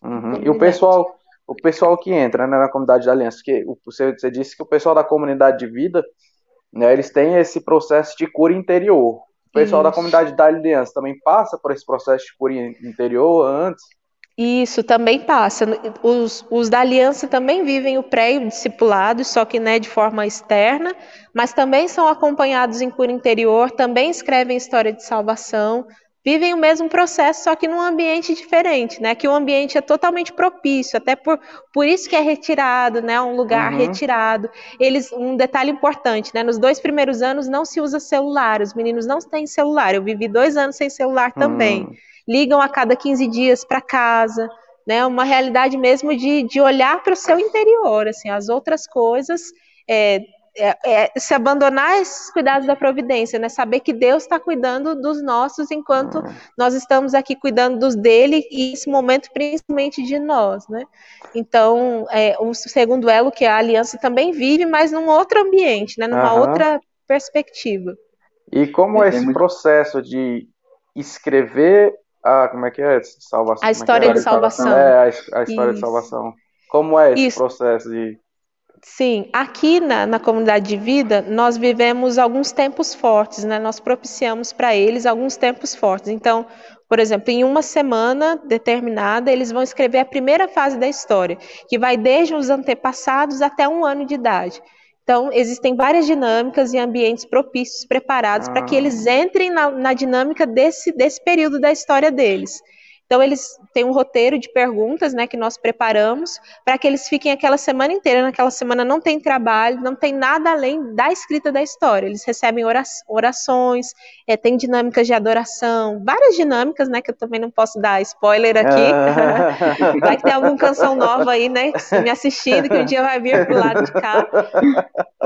Uhum. E o pessoal, o pessoal que entra né, na comunidade da Aliança, que você, você disse que o pessoal da comunidade de vida, né, eles têm esse processo de cura interior. O pessoal Isso. da comunidade da Aliança também passa por esse processo de cura interior antes? Isso também passa. Os, os da aliança também vivem o pré-discipulado, só que né, de forma externa, mas também são acompanhados em cura interior, também escrevem história de salvação, vivem o mesmo processo, só que num ambiente diferente, né? Que o ambiente é totalmente propício, até por, por isso que é retirado, né? Um lugar uhum. retirado. Eles, um detalhe importante, né? Nos dois primeiros anos não se usa celular, os meninos não têm celular. Eu vivi dois anos sem celular também. Uhum. Ligam a cada 15 dias para casa, né? Uma realidade mesmo de, de olhar para o seu interior, assim, as outras coisas. É, é, é, se abandonar esses cuidados da providência, né? Saber que Deus está cuidando dos nossos enquanto nós estamos aqui cuidando dos dele e esse momento principalmente de nós, né? Então, é, o segundo elo que a aliança também vive, mas num outro ambiente, né? Numa uhum. outra perspectiva. E como é esse processo de escrever a como é que é salvação? A história é de salvação. É, a, a história Isso. de salvação. Como é esse Isso. processo de Sim, aqui na, na comunidade de vida, nós vivemos alguns tempos fortes, né? Nós propiciamos para eles alguns tempos fortes. Então, por exemplo, em uma semana determinada, eles vão escrever a primeira fase da história, que vai desde os antepassados até um ano de idade. Então, existem várias dinâmicas e ambientes propícios preparados ah. para que eles entrem na, na dinâmica desse, desse período da história deles. Então, eles têm um roteiro de perguntas né, que nós preparamos para que eles fiquem aquela semana inteira. Naquela semana não tem trabalho, não tem nada além da escrita da história. Eles recebem orações, é, tem dinâmicas de adoração, várias dinâmicas, né? Que eu também não posso dar spoiler aqui. [LAUGHS] Vai que tem alguma canção nova aí, né? Me assistindo, que um dia vai vir pro lado de cá.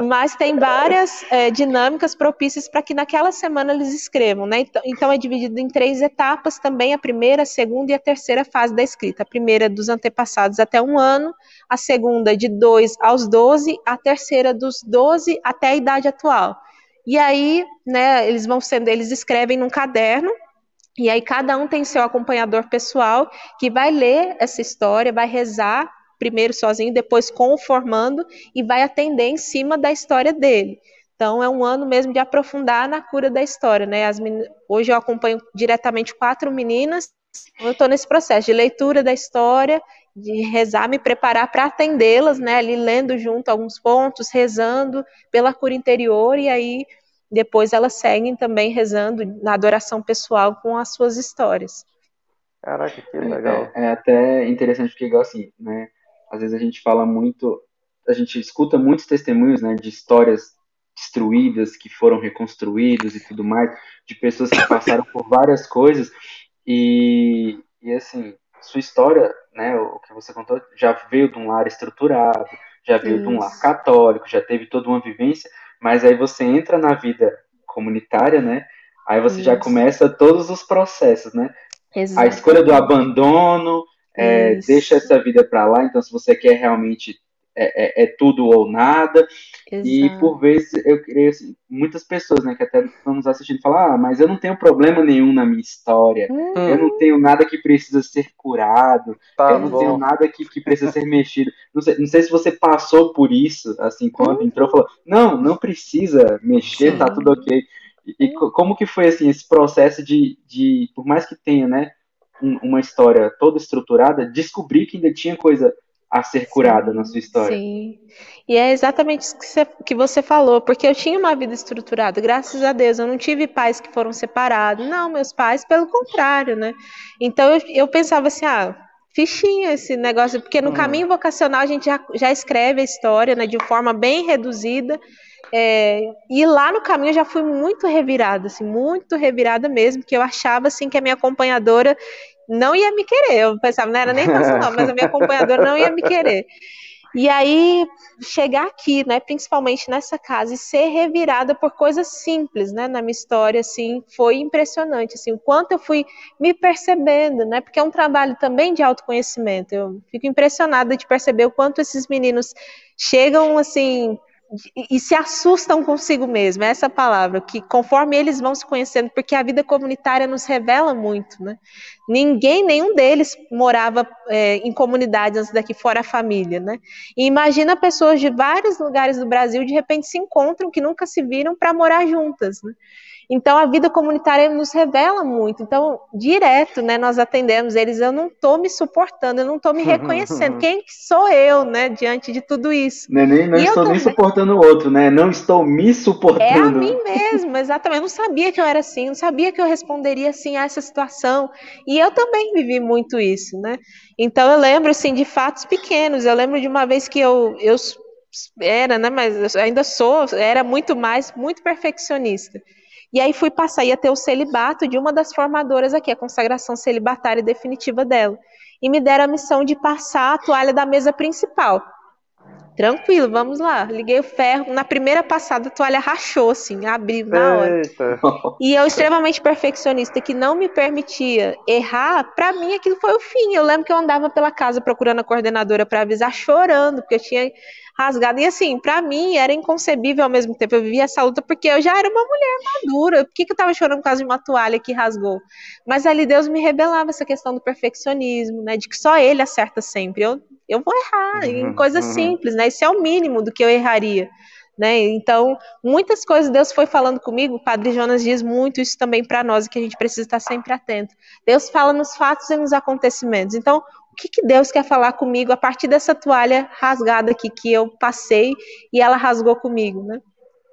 Mas tem várias é, dinâmicas propícias para que naquela semana eles escrevam, né? Então, então é dividido em três etapas também: a primeira, a segunda segunda e a terceira fase da escrita. A primeira é dos antepassados até um ano, a segunda de 2 aos 12, a terceira dos 12 até a idade atual. E aí, né, eles vão sendo, eles escrevem num caderno, e aí cada um tem seu acompanhador pessoal que vai ler essa história, vai rezar primeiro sozinho, depois conformando e vai atender em cima da história dele. Então é um ano mesmo de aprofundar na cura da história, né? As Hoje eu acompanho diretamente quatro meninas eu estou nesse processo de leitura da história, de rezar, me preparar para atendê-las, né? Ali lendo junto alguns pontos, rezando pela cura interior, e aí depois elas seguem também rezando na adoração pessoal com as suas histórias. Caraca, que legal. É, é, até interessante porque, igual assim, né? Às vezes a gente fala muito, a gente escuta muitos testemunhos, né? De histórias destruídas que foram reconstruídas e tudo mais, de pessoas que passaram por várias coisas e, e assim, sua história, né, o que você contou, já veio de um lar estruturado, já veio Isso. de um lar católico, já teve toda uma vivência, mas aí você entra na vida comunitária, né? Aí você Isso. já começa todos os processos, né? Exato. A escolha do abandono, é, deixa essa vida para lá. Então, se você quer realmente é, é, é, tudo ou nada. Exato. E por vezes eu creio assim, muitas pessoas, né, que até estão nos assistindo falar, ah, mas eu não tenho problema nenhum na minha história, hum. eu não tenho nada que precisa ser curado, tá eu não bom. tenho nada que, que precisa ser mexido. Não sei, não sei se você passou por isso, assim, quando hum. entrou, falou, não, não precisa mexer, Sim. tá tudo ok. E, e hum. como que foi assim esse processo de, de por mais que tenha, né, uma história toda estruturada, descobrir que ainda tinha coisa a ser curada sim, na sua história. Sim. E é exatamente isso que você, que você falou, porque eu tinha uma vida estruturada, graças a Deus, eu não tive pais que foram separados. Não, meus pais, pelo contrário, né? Então eu, eu pensava assim, ah, fichinha esse negócio, porque no hum. caminho vocacional a gente já, já escreve a história, né, de forma bem reduzida. É, e lá no caminho eu já fui muito revirada, assim, muito revirada mesmo, que eu achava assim que a minha acompanhadora não ia me querer. Eu pensava, não era nem não, mas a minha acompanhadora não ia me querer. E aí chegar aqui, né, principalmente nessa casa e ser revirada por coisas simples, né, na minha história, assim, foi impressionante, assim, o quanto eu fui me percebendo, né, porque é um trabalho também de autoconhecimento. Eu fico impressionada de perceber o quanto esses meninos chegam, assim, e se assustam consigo mesmo, é essa palavra, que conforme eles vão se conhecendo, porque a vida comunitária nos revela muito, né? Ninguém, nenhum deles morava é, em comunidades antes daqui, fora a família, né? E imagina pessoas de vários lugares do Brasil de repente se encontram, que nunca se viram, para morar juntas, né? Então a vida comunitária nos revela muito. Então, direto, né, nós atendemos eles, eu não estou me suportando, eu não estou me [LAUGHS] reconhecendo. Quem sou eu, né, diante de tudo isso? Não, é nem, não estou nem suportando o outro, né? Não estou me suportando. É a mim mesmo, exatamente. Eu não sabia que eu era assim, não sabia que eu responderia assim a essa situação. E eu também vivi muito isso, né? Então eu lembro assim de fatos pequenos. Eu lembro de uma vez que eu, eu era, né, mas ainda sou, era muito mais, muito perfeccionista. E aí fui passar, ia ter o celibato de uma das formadoras aqui, a consagração celibatária definitiva dela. E me deram a missão de passar a toalha da mesa principal. Tranquilo, vamos lá. Liguei o ferro. Na primeira passada, a toalha rachou, assim, abriu na hora. Eita. E eu, extremamente perfeccionista, que não me permitia errar, para mim aquilo foi o fim. Eu lembro que eu andava pela casa procurando a coordenadora para avisar, chorando, porque eu tinha rasgado. E assim, para mim era inconcebível ao mesmo tempo. Eu vivia essa luta porque eu já era uma mulher madura. Por que, que eu tava chorando por causa de uma toalha que rasgou? Mas ali Deus me revelava essa questão do perfeccionismo, né? De que só ele acerta sempre. Eu, eu vou errar em uhum, coisas uhum. simples, né? Isso é o mínimo do que eu erraria. Né? Então, muitas coisas Deus foi falando comigo. O Padre Jonas diz muito isso também para nós, que a gente precisa estar sempre atento. Deus fala nos fatos e nos acontecimentos. Então, que, que Deus quer falar comigo a partir dessa toalha rasgada aqui que eu passei e ela rasgou comigo, né?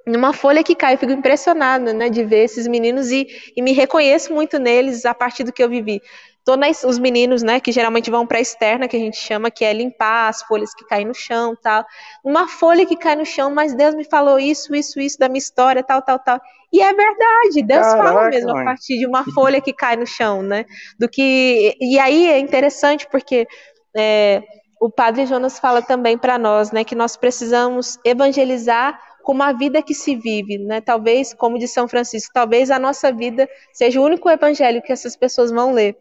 Numa folha que cai, eu fico impressionada, né, de ver esses meninos e, e me reconheço muito neles a partir do que eu vivi. Tô nas, os meninos, né, que geralmente vão para a externa, que a gente chama, que é limpar as folhas que caem no chão, tal. Uma folha que cai no chão, mas Deus me falou isso, isso, isso da minha história, tal, tal, tal. E é verdade, Deus Caraca, fala mesmo mãe. a partir de uma folha que cai no chão, né? Do que e aí é interessante porque é, o Padre Jonas fala também para nós, né, que nós precisamos evangelizar como a vida que se vive, né? Talvez, como de São Francisco, talvez a nossa vida seja o único evangelho que essas pessoas vão ler.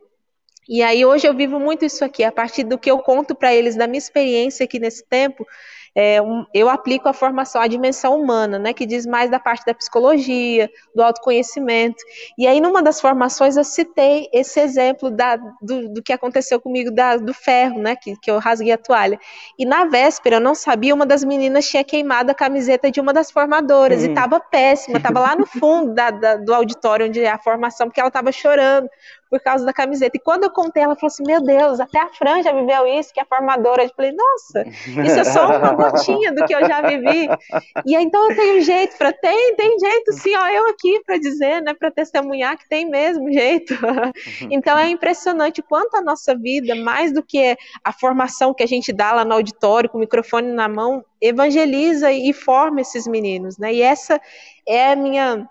E aí hoje eu vivo muito isso aqui, a partir do que eu conto para eles da minha experiência aqui nesse tempo, é, um, eu aplico a formação, a dimensão humana, né, que diz mais da parte da psicologia, do autoconhecimento. E aí, numa das formações, eu citei esse exemplo da, do, do, que aconteceu comigo da, do ferro, né, que, que eu rasguei a toalha. E na véspera, eu não sabia, uma das meninas tinha queimado a camiseta de uma das formadoras hum. e estava péssima, estava lá no fundo da, da, do auditório onde é a formação, porque ela estava chorando por causa da camiseta. E quando eu contei, ela falou assim: Meu Deus, até a Fran já viveu isso, que é formadora. Eu falei: Nossa, isso é só uma [LAUGHS] gotinha do que eu já vivi. E aí, então eu tenho jeito para tem, tem jeito sim, ó, eu aqui para dizer, né, para testemunhar que tem mesmo jeito. [LAUGHS] então é impressionante quanto a nossa vida, mais do que a formação que a gente dá lá no auditório com o microfone na mão, evangeliza e forma esses meninos, né? E essa é a minha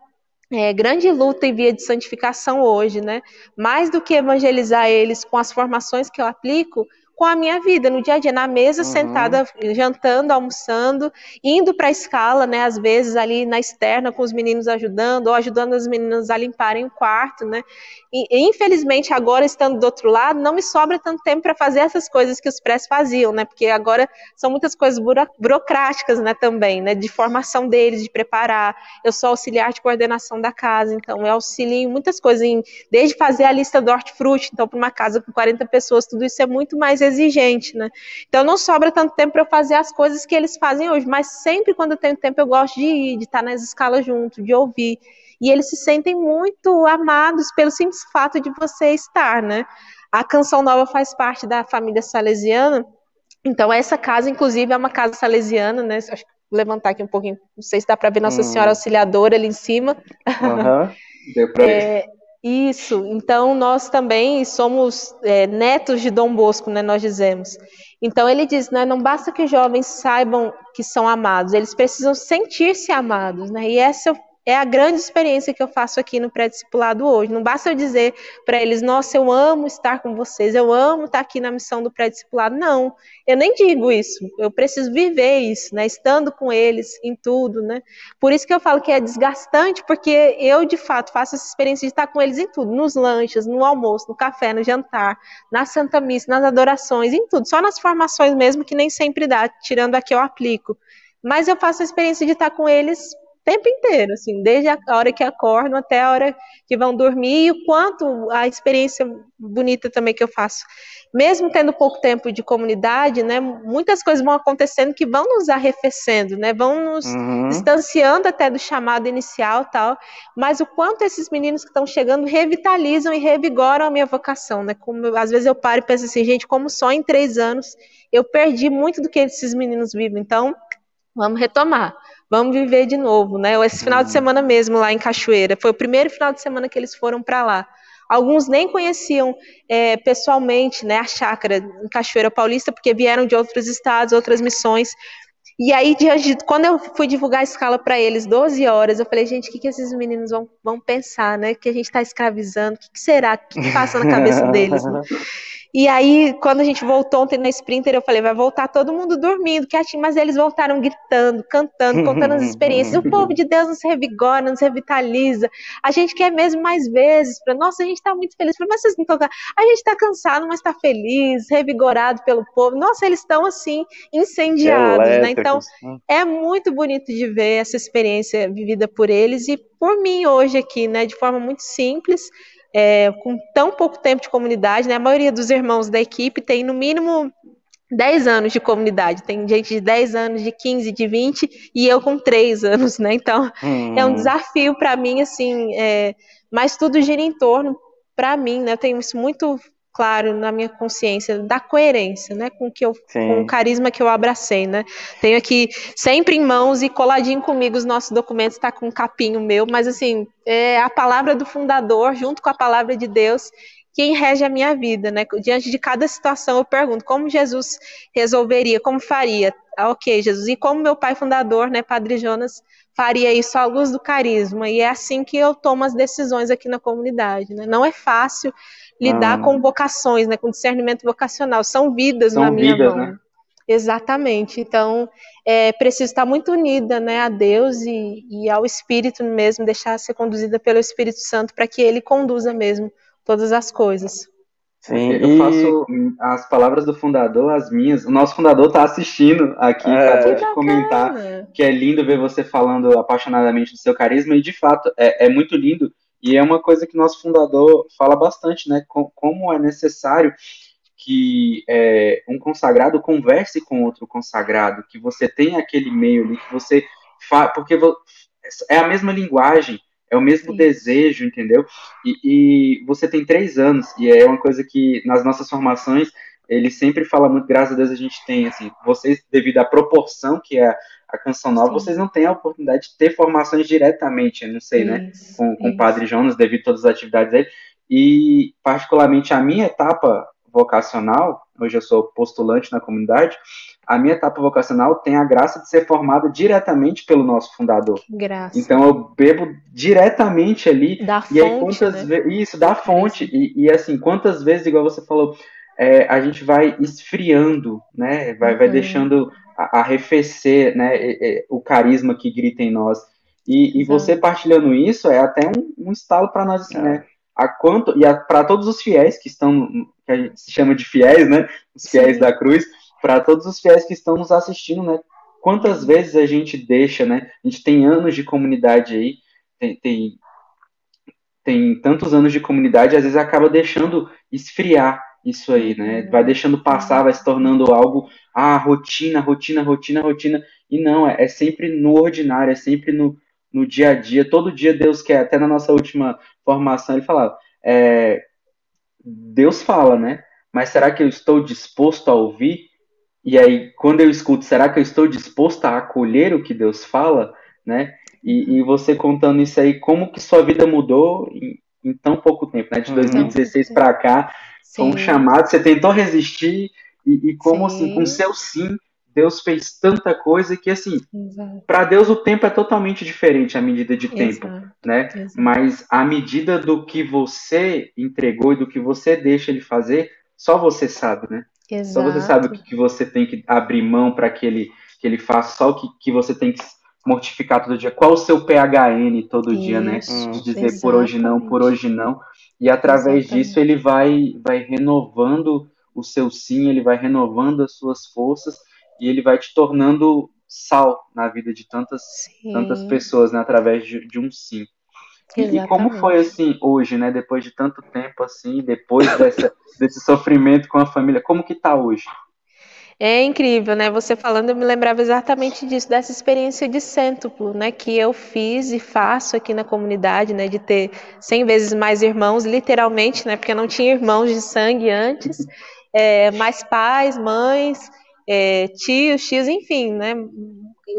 é, grande luta em via de santificação hoje, né? Mais do que evangelizar eles com as formações que eu aplico, com a minha vida no dia a dia, na mesa, uhum. sentada, jantando, almoçando, indo para a escala, né? Às vezes ali na externa com os meninos ajudando, ou ajudando as meninas a limparem o quarto, né? E, infelizmente, agora estando do outro lado, não me sobra tanto tempo para fazer essas coisas que os prés faziam, né? Porque agora são muitas coisas buro burocráticas, né? Também, né? De formação deles, de preparar. Eu sou auxiliar de coordenação da casa, então eu auxilio em muitas coisas, em, desde fazer a lista do hortifruti, então para uma casa com 40 pessoas, tudo isso é muito mais exigente, né? Então não sobra tanto tempo para eu fazer as coisas que eles fazem hoje, mas sempre quando eu tenho tempo eu gosto de ir, de estar nas escalas junto, de ouvir. E eles se sentem muito amados pelo simples fato de você estar, né? A Canção Nova faz parte da família salesiana, então essa casa, inclusive, é uma casa salesiana, né? Acho que vou levantar aqui um pouquinho, não sei se dá para ver Nossa hum. Senhora Auxiliadora ali em cima. Uhum. Deu para [LAUGHS] é, isso, então nós também somos é, netos de Dom Bosco, né, nós dizemos. Então ele diz, né, não basta que os jovens saibam que são amados, eles precisam sentir-se amados, né, e essa é a grande experiência que eu faço aqui no pré-discipulado hoje. Não basta eu dizer para eles, nossa, eu amo estar com vocês, eu amo estar aqui na missão do pré-discipulado. Não, eu nem digo isso. Eu preciso viver isso, né? Estando com eles em tudo, né? Por isso que eu falo que é desgastante, porque eu, de fato, faço essa experiência de estar com eles em tudo. Nos lanches, no almoço, no café, no jantar, na Santa Missa, nas adorações, em tudo. Só nas formações mesmo, que nem sempre dá, tirando a que eu aplico mas eu faço a experiência de estar com eles tempo inteiro, assim, desde a hora que acordam até a hora que vão dormir, e o quanto a experiência bonita também que eu faço. Mesmo tendo pouco tempo de comunidade, né, muitas coisas vão acontecendo que vão nos arrefecendo, né, vão nos uhum. distanciando até do chamado inicial tal, mas o quanto esses meninos que estão chegando revitalizam e revigoram a minha vocação, né, como, às vezes eu paro e penso assim, gente, como só em três anos eu perdi muito do que esses meninos vivem, então vamos retomar, vamos viver de novo, né, esse final uhum. de semana mesmo lá em Cachoeira, foi o primeiro final de semana que eles foram para lá, Alguns nem conheciam é, pessoalmente né, a chácara em Cachoeira Paulista, porque vieram de outros estados, outras missões. E aí, de, quando eu fui divulgar a escala para eles, 12 horas, eu falei, gente, o que, que esses meninos vão, vão pensar, né? Que a gente está escravizando, o que, que será? O que, que passa na cabeça deles? Né? [LAUGHS] E aí, quando a gente voltou ontem na Sprinter, eu falei, vai voltar todo mundo dormindo, quietinho, mas eles voltaram gritando, cantando, contando as experiências. O povo de Deus nos revigora, nos revitaliza. A gente quer mesmo mais vezes. Pra, Nossa, a gente está muito feliz. Falei, mas vocês não estão A gente está cansado, mas está feliz, revigorado pelo povo. Nossa, eles estão assim, incendiados, né? Então, é muito bonito de ver essa experiência vivida por eles e por mim hoje aqui, né? De forma muito simples é, com tão pouco tempo de comunidade, né? A maioria dos irmãos da equipe tem no mínimo 10 anos de comunidade. Tem gente de 10 anos, de 15, de 20 e eu com 3 anos, né? Então hum. é um desafio para mim, assim, é, mas tudo gira em torno, para mim, né? Eu tenho isso muito claro na minha consciência da coerência, né, com que eu, com o carisma que eu abracei, né. Tenho aqui sempre em mãos e coladinho comigo os nossos documentos, está com um capinho meu, mas assim é a palavra do fundador junto com a palavra de Deus quem rege a minha vida, né? Diante de cada situação eu pergunto como Jesus resolveria, como faria. Ah, ok, Jesus, e como meu pai fundador, né, Padre Jonas, faria isso à luz do carisma. E é assim que eu tomo as decisões aqui na comunidade, né? Não é fácil, lidar ah. com vocações, né, com discernimento vocacional. São vidas São na minha vidas, mão. Né? Exatamente. Então, é preciso estar muito unida né, a Deus e, e ao Espírito mesmo, deixar ser conduzida pelo Espírito Santo para que ele conduza mesmo todas as coisas. Sim, eu e... faço as palavras do fundador, as minhas. O nosso fundador está assistindo aqui, é, acabou de comentar que é lindo ver você falando apaixonadamente do seu carisma, e de fato é, é muito lindo e é uma coisa que nosso fundador fala bastante, né? Como é necessário que é, um consagrado converse com outro consagrado, que você tenha aquele meio ali, que você faz, porque é a mesma linguagem, é o mesmo Sim. desejo, entendeu? E, e, você tem três anos, e é uma coisa que nas nossas formações ele sempre fala muito, graças a Deus a gente tem, assim, vocês, devido à proporção que é a canção nova, Sim. vocês não têm a oportunidade de ter formações diretamente, eu não sei, né, isso, né, com, com o Padre Jonas, devido a todas as atividades dele, e particularmente a minha etapa vocacional, hoje eu sou postulante na comunidade, a minha etapa vocacional tem a graça de ser formada diretamente pelo nosso fundador. Graça. Então eu bebo diretamente ali. Da e fonte, aí quantas né? vezes. Isso, da fonte. E, e, assim, quantas vezes, igual você falou, é, a gente vai esfriando, né? Vai, uhum. vai deixando arrefecer né, o carisma que grita em nós. E, e você partilhando isso é até um, um estalo para nós, assim, é. né? A quanto, e para todos os fiéis que estão, que a gente se chama de fiéis, né? Os fiéis Sim. da cruz, para todos os fiéis que estão nos assistindo, né? Quantas vezes a gente deixa, né? A gente tem anos de comunidade aí, tem, tem, tem tantos anos de comunidade, às vezes acaba deixando esfriar isso aí, né? Uhum. Vai deixando passar, vai se tornando algo, ah, rotina, rotina, rotina, rotina. E não, é, é sempre no ordinário, é sempre no, no dia a dia. Todo dia Deus quer, até na nossa última formação, ele falava, é, Deus fala, né? Mas será que eu estou disposto a ouvir? E aí, quando eu escuto, será que eu estou disposto a acolher o que Deus fala, né? E, e você contando isso aí, como que sua vida mudou em, em tão pouco tempo, né? De 2016 para cá, foi um chamado, você tentou resistir, e, e como sim. assim, com seu sim, Deus fez tanta coisa que assim, para Deus o tempo é totalmente diferente à medida de tempo, Exato. né? Exato. Mas a medida do que você entregou e do que você deixa ele fazer, só você sabe, né? Exato. Só você sabe o que, que você tem que abrir mão para que ele que ele faça, só o que, que você tem que mortificar todo dia. Qual o seu PHN todo Isso. dia, né? De dizer por hoje não, por hoje não. E através Exatamente. disso ele vai, vai renovando o seu sim, ele vai renovando as suas forças e ele vai te tornando sal na vida de tantas, tantas pessoas, né, através de, de um sim. E, e, como foi assim hoje, né, depois de tanto tempo assim, depois dessa, desse sofrimento com a família, como que tá hoje? É incrível, né? Você falando, eu me lembrava exatamente disso, dessa experiência de cêntuplo, né? Que eu fiz e faço aqui na comunidade, né? De ter 100 vezes mais irmãos, literalmente, né? Porque eu não tinha irmãos de sangue antes, é, mais pais, mães, é, tios, tios, enfim, né?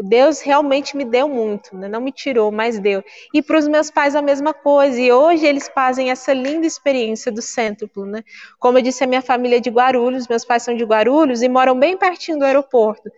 Deus realmente me deu muito, né? não me tirou, mas deu. E para os meus pais a mesma coisa. E hoje eles fazem essa linda experiência do cêntuplo, né? Como eu disse, a minha família é de Guarulhos, meus pais são de Guarulhos e moram bem pertinho do aeroporto.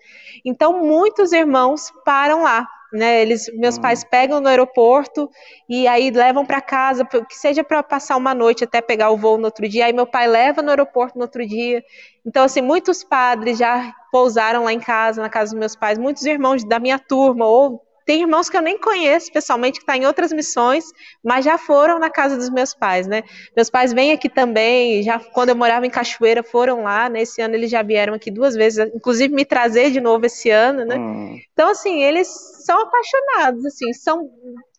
Então muitos irmãos param lá né? Eles, meus hum. pais pegam no aeroporto e aí levam para casa, que seja para passar uma noite até pegar o voo no outro dia. Aí meu pai leva no aeroporto no outro dia. Então assim, muitos padres já pousaram lá em casa, na casa dos meus pais, muitos irmãos da minha turma ou tem irmãos que eu nem conheço pessoalmente, que estão tá em outras missões, mas já foram na casa dos meus pais, né? Meus pais vêm aqui também, já quando eu morava em Cachoeira, foram lá, né? Esse ano eles já vieram aqui duas vezes, inclusive me trazer de novo esse ano, né? Hum. Então, assim, eles são apaixonados, assim, são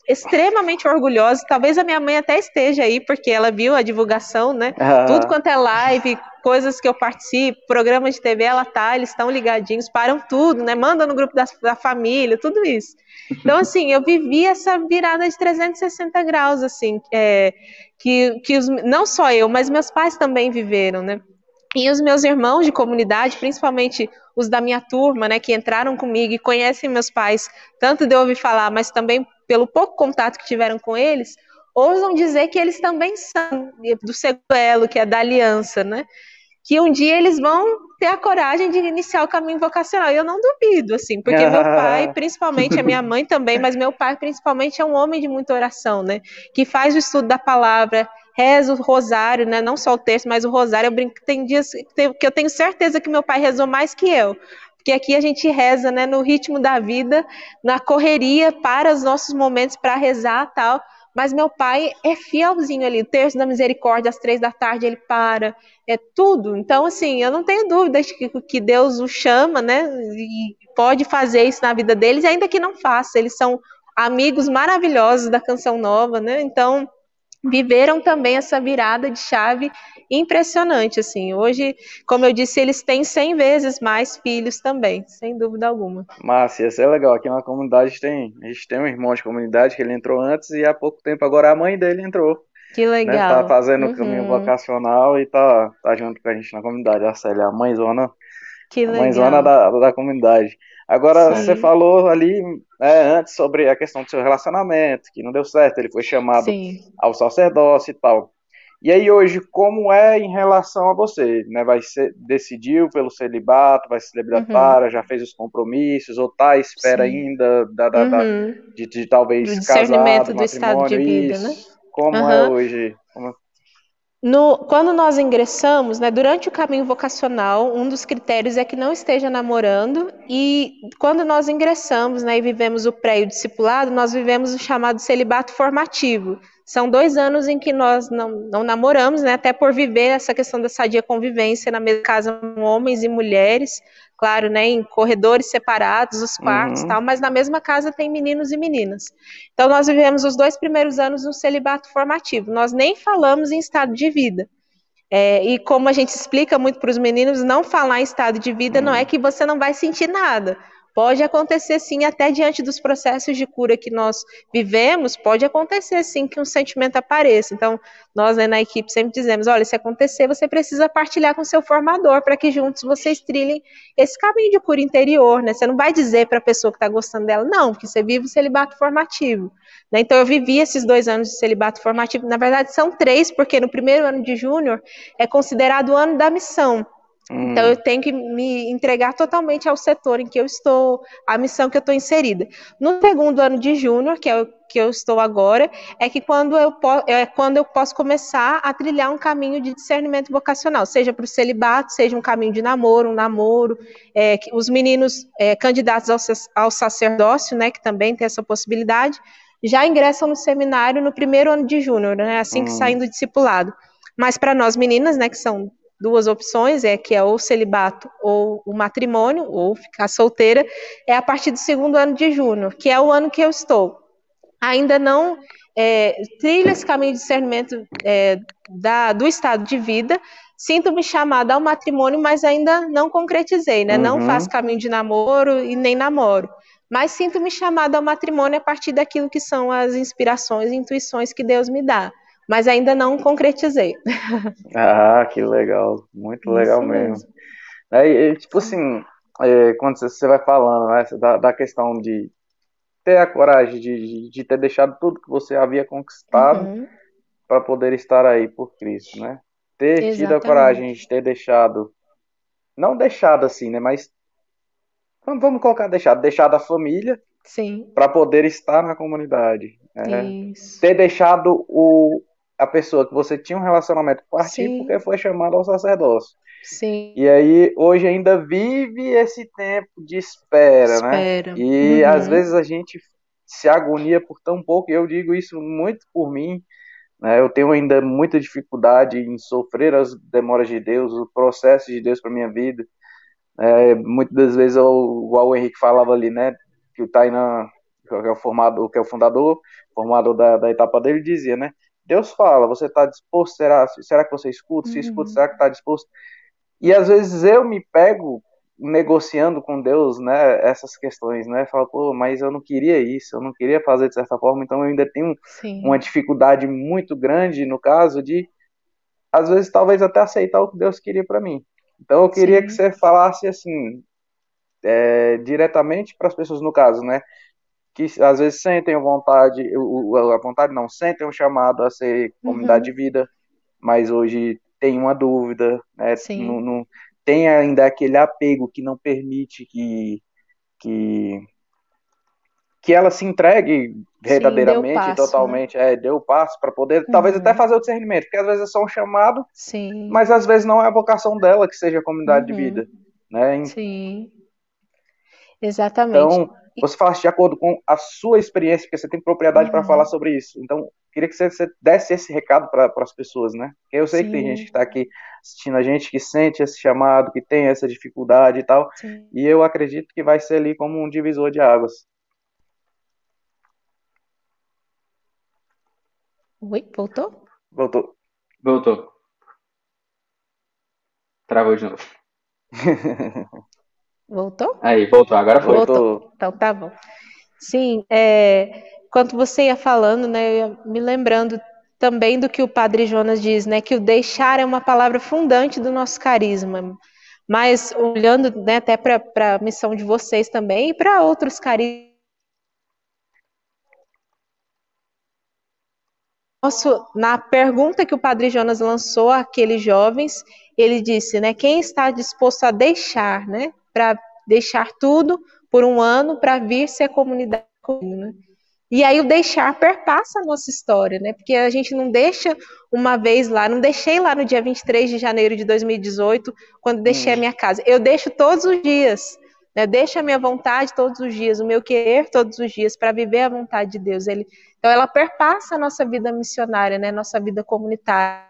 extremamente orgulhosos. Talvez a minha mãe até esteja aí, porque ela viu a divulgação, né? Tudo quanto é live, coisas que eu participo, programas de TV, ela tá, eles estão ligadinhos, param tudo, né? Manda no grupo da, da família, tudo isso. Então, [LAUGHS] assim, eu vivi essa virada de 360 graus, assim, é, que, que os, não só eu, mas meus pais também viveram, né? E os meus irmãos de comunidade, principalmente os da minha turma, né, que entraram comigo e conhecem meus pais, tanto de ouvir falar, mas também pelo pouco contato que tiveram com eles, ousam dizer que eles também são do seguelo, que é da aliança, né? que um dia eles vão ter a coragem de iniciar o caminho vocacional. E eu não duvido, assim, porque meu [LAUGHS] pai, principalmente a minha mãe também, mas meu pai principalmente é um homem de muita oração, né? Que faz o estudo da palavra, reza o rosário, né? Não só o texto, mas o rosário. Eu brinco que tem dias que eu tenho certeza que meu pai rezou mais que eu. Porque aqui a gente reza, né, no ritmo da vida, na correria para os nossos momentos para rezar tal. Mas meu pai é fielzinho ali, o terço da misericórdia, às três da tarde ele para, é tudo. Então, assim, eu não tenho dúvida de que, que Deus o chama, né? E pode fazer isso na vida deles, ainda que não faça. Eles são amigos maravilhosos da canção nova, né? Então, viveram também essa virada de chave impressionante, assim. Hoje, como eu disse, eles têm 100 vezes mais filhos também, sem dúvida alguma. Márcia, isso é legal. Aqui na comunidade tem, a gente tem um irmão de comunidade que ele entrou antes e há pouco tempo agora a mãe dele entrou. Que né? legal. Né, tá fazendo o caminho uhum. vocacional e tá, tá junto com a gente na comunidade. A Célia, a mãezona, que legal. a mãezona da, da comunidade. Agora, Sim. você falou ali é, antes sobre a questão do seu relacionamento, que não deu certo, ele foi chamado Sim. ao sacerdócio e tal. E aí hoje, como é em relação a você? Né? Vai ser, decidiu pelo celibato, vai se celibatária, uhum. já fez os compromissos, ou tá à espera Sim. ainda da, da, da uhum. de, de, talvez do discernimento do estado de vida, isso. né? Como uhum. é hoje? Como... No, quando nós ingressamos, né, durante o caminho vocacional, um dos critérios é que não esteja namorando, e quando nós ingressamos né, e vivemos o pré e o discipulado, nós vivemos o chamado celibato formativo. São dois anos em que nós não, não namoramos, né, até por viver essa questão da sadia convivência na mesma casa, homens e mulheres, claro, né, em corredores separados, os quartos uhum. tal, mas na mesma casa tem meninos e meninas. Então nós vivemos os dois primeiros anos no celibato formativo. Nós nem falamos em estado de vida. É, e como a gente explica muito para os meninos, não falar em estado de vida uhum. não é que você não vai sentir nada. Pode acontecer sim, até diante dos processos de cura que nós vivemos, pode acontecer sim que um sentimento apareça. Então, nós né, na equipe sempre dizemos: olha, se acontecer, você precisa partilhar com seu formador para que juntos vocês trilhem esse caminho de cura interior, né? Você não vai dizer para a pessoa que está gostando dela, não, porque você vive o celibato formativo. Né? Então, eu vivi esses dois anos de celibato formativo. Na verdade, são três, porque no primeiro ano de júnior é considerado o ano da missão. Hum. Então eu tenho que me entregar totalmente ao setor em que eu estou, à missão que eu estou inserida. No segundo ano de júnior, que é o que eu estou agora, é que quando eu, é quando eu posso começar a trilhar um caminho de discernimento vocacional, seja para o celibato, seja um caminho de namoro, um namoro, é, os meninos é, candidatos ao, ao sacerdócio, né, que também tem essa possibilidade, já ingressam no seminário no primeiro ano de júnior, né, assim que hum. saem do discipulado. Mas para nós meninas, né, que são duas opções, é que é ou celibato ou o matrimônio, ou ficar solteira, é a partir do segundo ano de junho, que é o ano que eu estou. Ainda não é, trilho esse caminho de discernimento é, da, do estado de vida, sinto-me chamada ao matrimônio, mas ainda não concretizei, né? Uhum. Não faço caminho de namoro e nem namoro. Mas sinto-me chamada ao matrimônio a partir daquilo que são as inspirações e intuições que Deus me dá mas ainda não concretizei. Ah, que legal, muito legal Isso mesmo. mesmo. É, tipo assim, é, quando você vai falando né, da, da questão de ter a coragem de, de, ter deixado tudo que você havia conquistado uhum. para poder estar aí por Cristo, né? Ter Exatamente. tido a coragem de ter deixado, não deixado assim, né? Mas vamos, vamos colocar deixado, deixado a família, para poder estar na comunidade. Né? Ter deixado o, a pessoa que você tinha um relacionamento partir Sim. porque foi chamado ao sacerdócio. Sim. E aí hoje ainda vive esse tempo de espera, espera. né? E uhum. às vezes a gente se agonia por tão pouco, e eu digo isso muito por mim, né? Eu tenho ainda muita dificuldade em sofrer as demoras de Deus, o processo de Deus para minha vida. É, muitas das vezes, igual o Henrique falava ali, né? Que o Tainan, que é o, formado, que é o fundador, formador da, da etapa dele, dizia, né? Deus fala, você está disposto? Será, será que você escuta? Se uhum. escuta, será que está disposto? E às vezes eu me pego negociando com Deus, né, essas questões, né, falo, pô, mas eu não queria isso, eu não queria fazer de certa forma, então eu ainda tenho Sim. uma dificuldade muito grande no caso de, às vezes, talvez até aceitar o que Deus queria para mim. Então eu queria Sim. que você falasse assim, é, diretamente para as pessoas no caso, né, que às vezes sentem vontade, a vontade não, sentem um chamado a ser comunidade uhum. de vida, mas hoje tem uma dúvida, né? Não, não, tem ainda aquele apego que não permite que, que, que ela se entregue verdadeiramente, Sim, passo, totalmente, né? é, deu passo para poder, uhum. talvez até fazer o discernimento, porque às vezes é só um chamado, Sim. mas às vezes não é a vocação dela que seja a comunidade uhum. de vida, né? Sim. Exatamente. Então, você falasse de acordo com a sua experiência, porque você tem propriedade uhum. para falar sobre isso. Então, queria que você, você desse esse recado para as pessoas, né? Porque eu sei Sim. que tem gente que está aqui assistindo a gente que sente esse chamado, que tem essa dificuldade e tal. Sim. E eu acredito que vai ser ali como um divisor de águas. Oi, voltou? Voltou. Voltou. Travou de novo. [LAUGHS] Voltou? Aí, voltou, agora foi. Voltou. Então tá bom. Sim, é, quando você ia falando, né, eu ia me lembrando também do que o Padre Jonas diz, né, que o deixar é uma palavra fundante do nosso carisma. Mas olhando né, até para a missão de vocês também e para outros carismas. Nosso, na pergunta que o Padre Jonas lançou àqueles jovens, ele disse, né, quem está disposto a deixar, né, para deixar tudo por um ano para vir ser a comunidade né? E aí o deixar perpassa a nossa história, né? Porque a gente não deixa uma vez lá, não deixei lá no dia 23 de janeiro de 2018, quando deixei hum. a minha casa. Eu deixo todos os dias, né? Deixo a minha vontade todos os dias, o meu querer todos os dias para viver a vontade de Deus. Ele, então ela perpassa a nossa vida missionária, né? Nossa vida comunitária.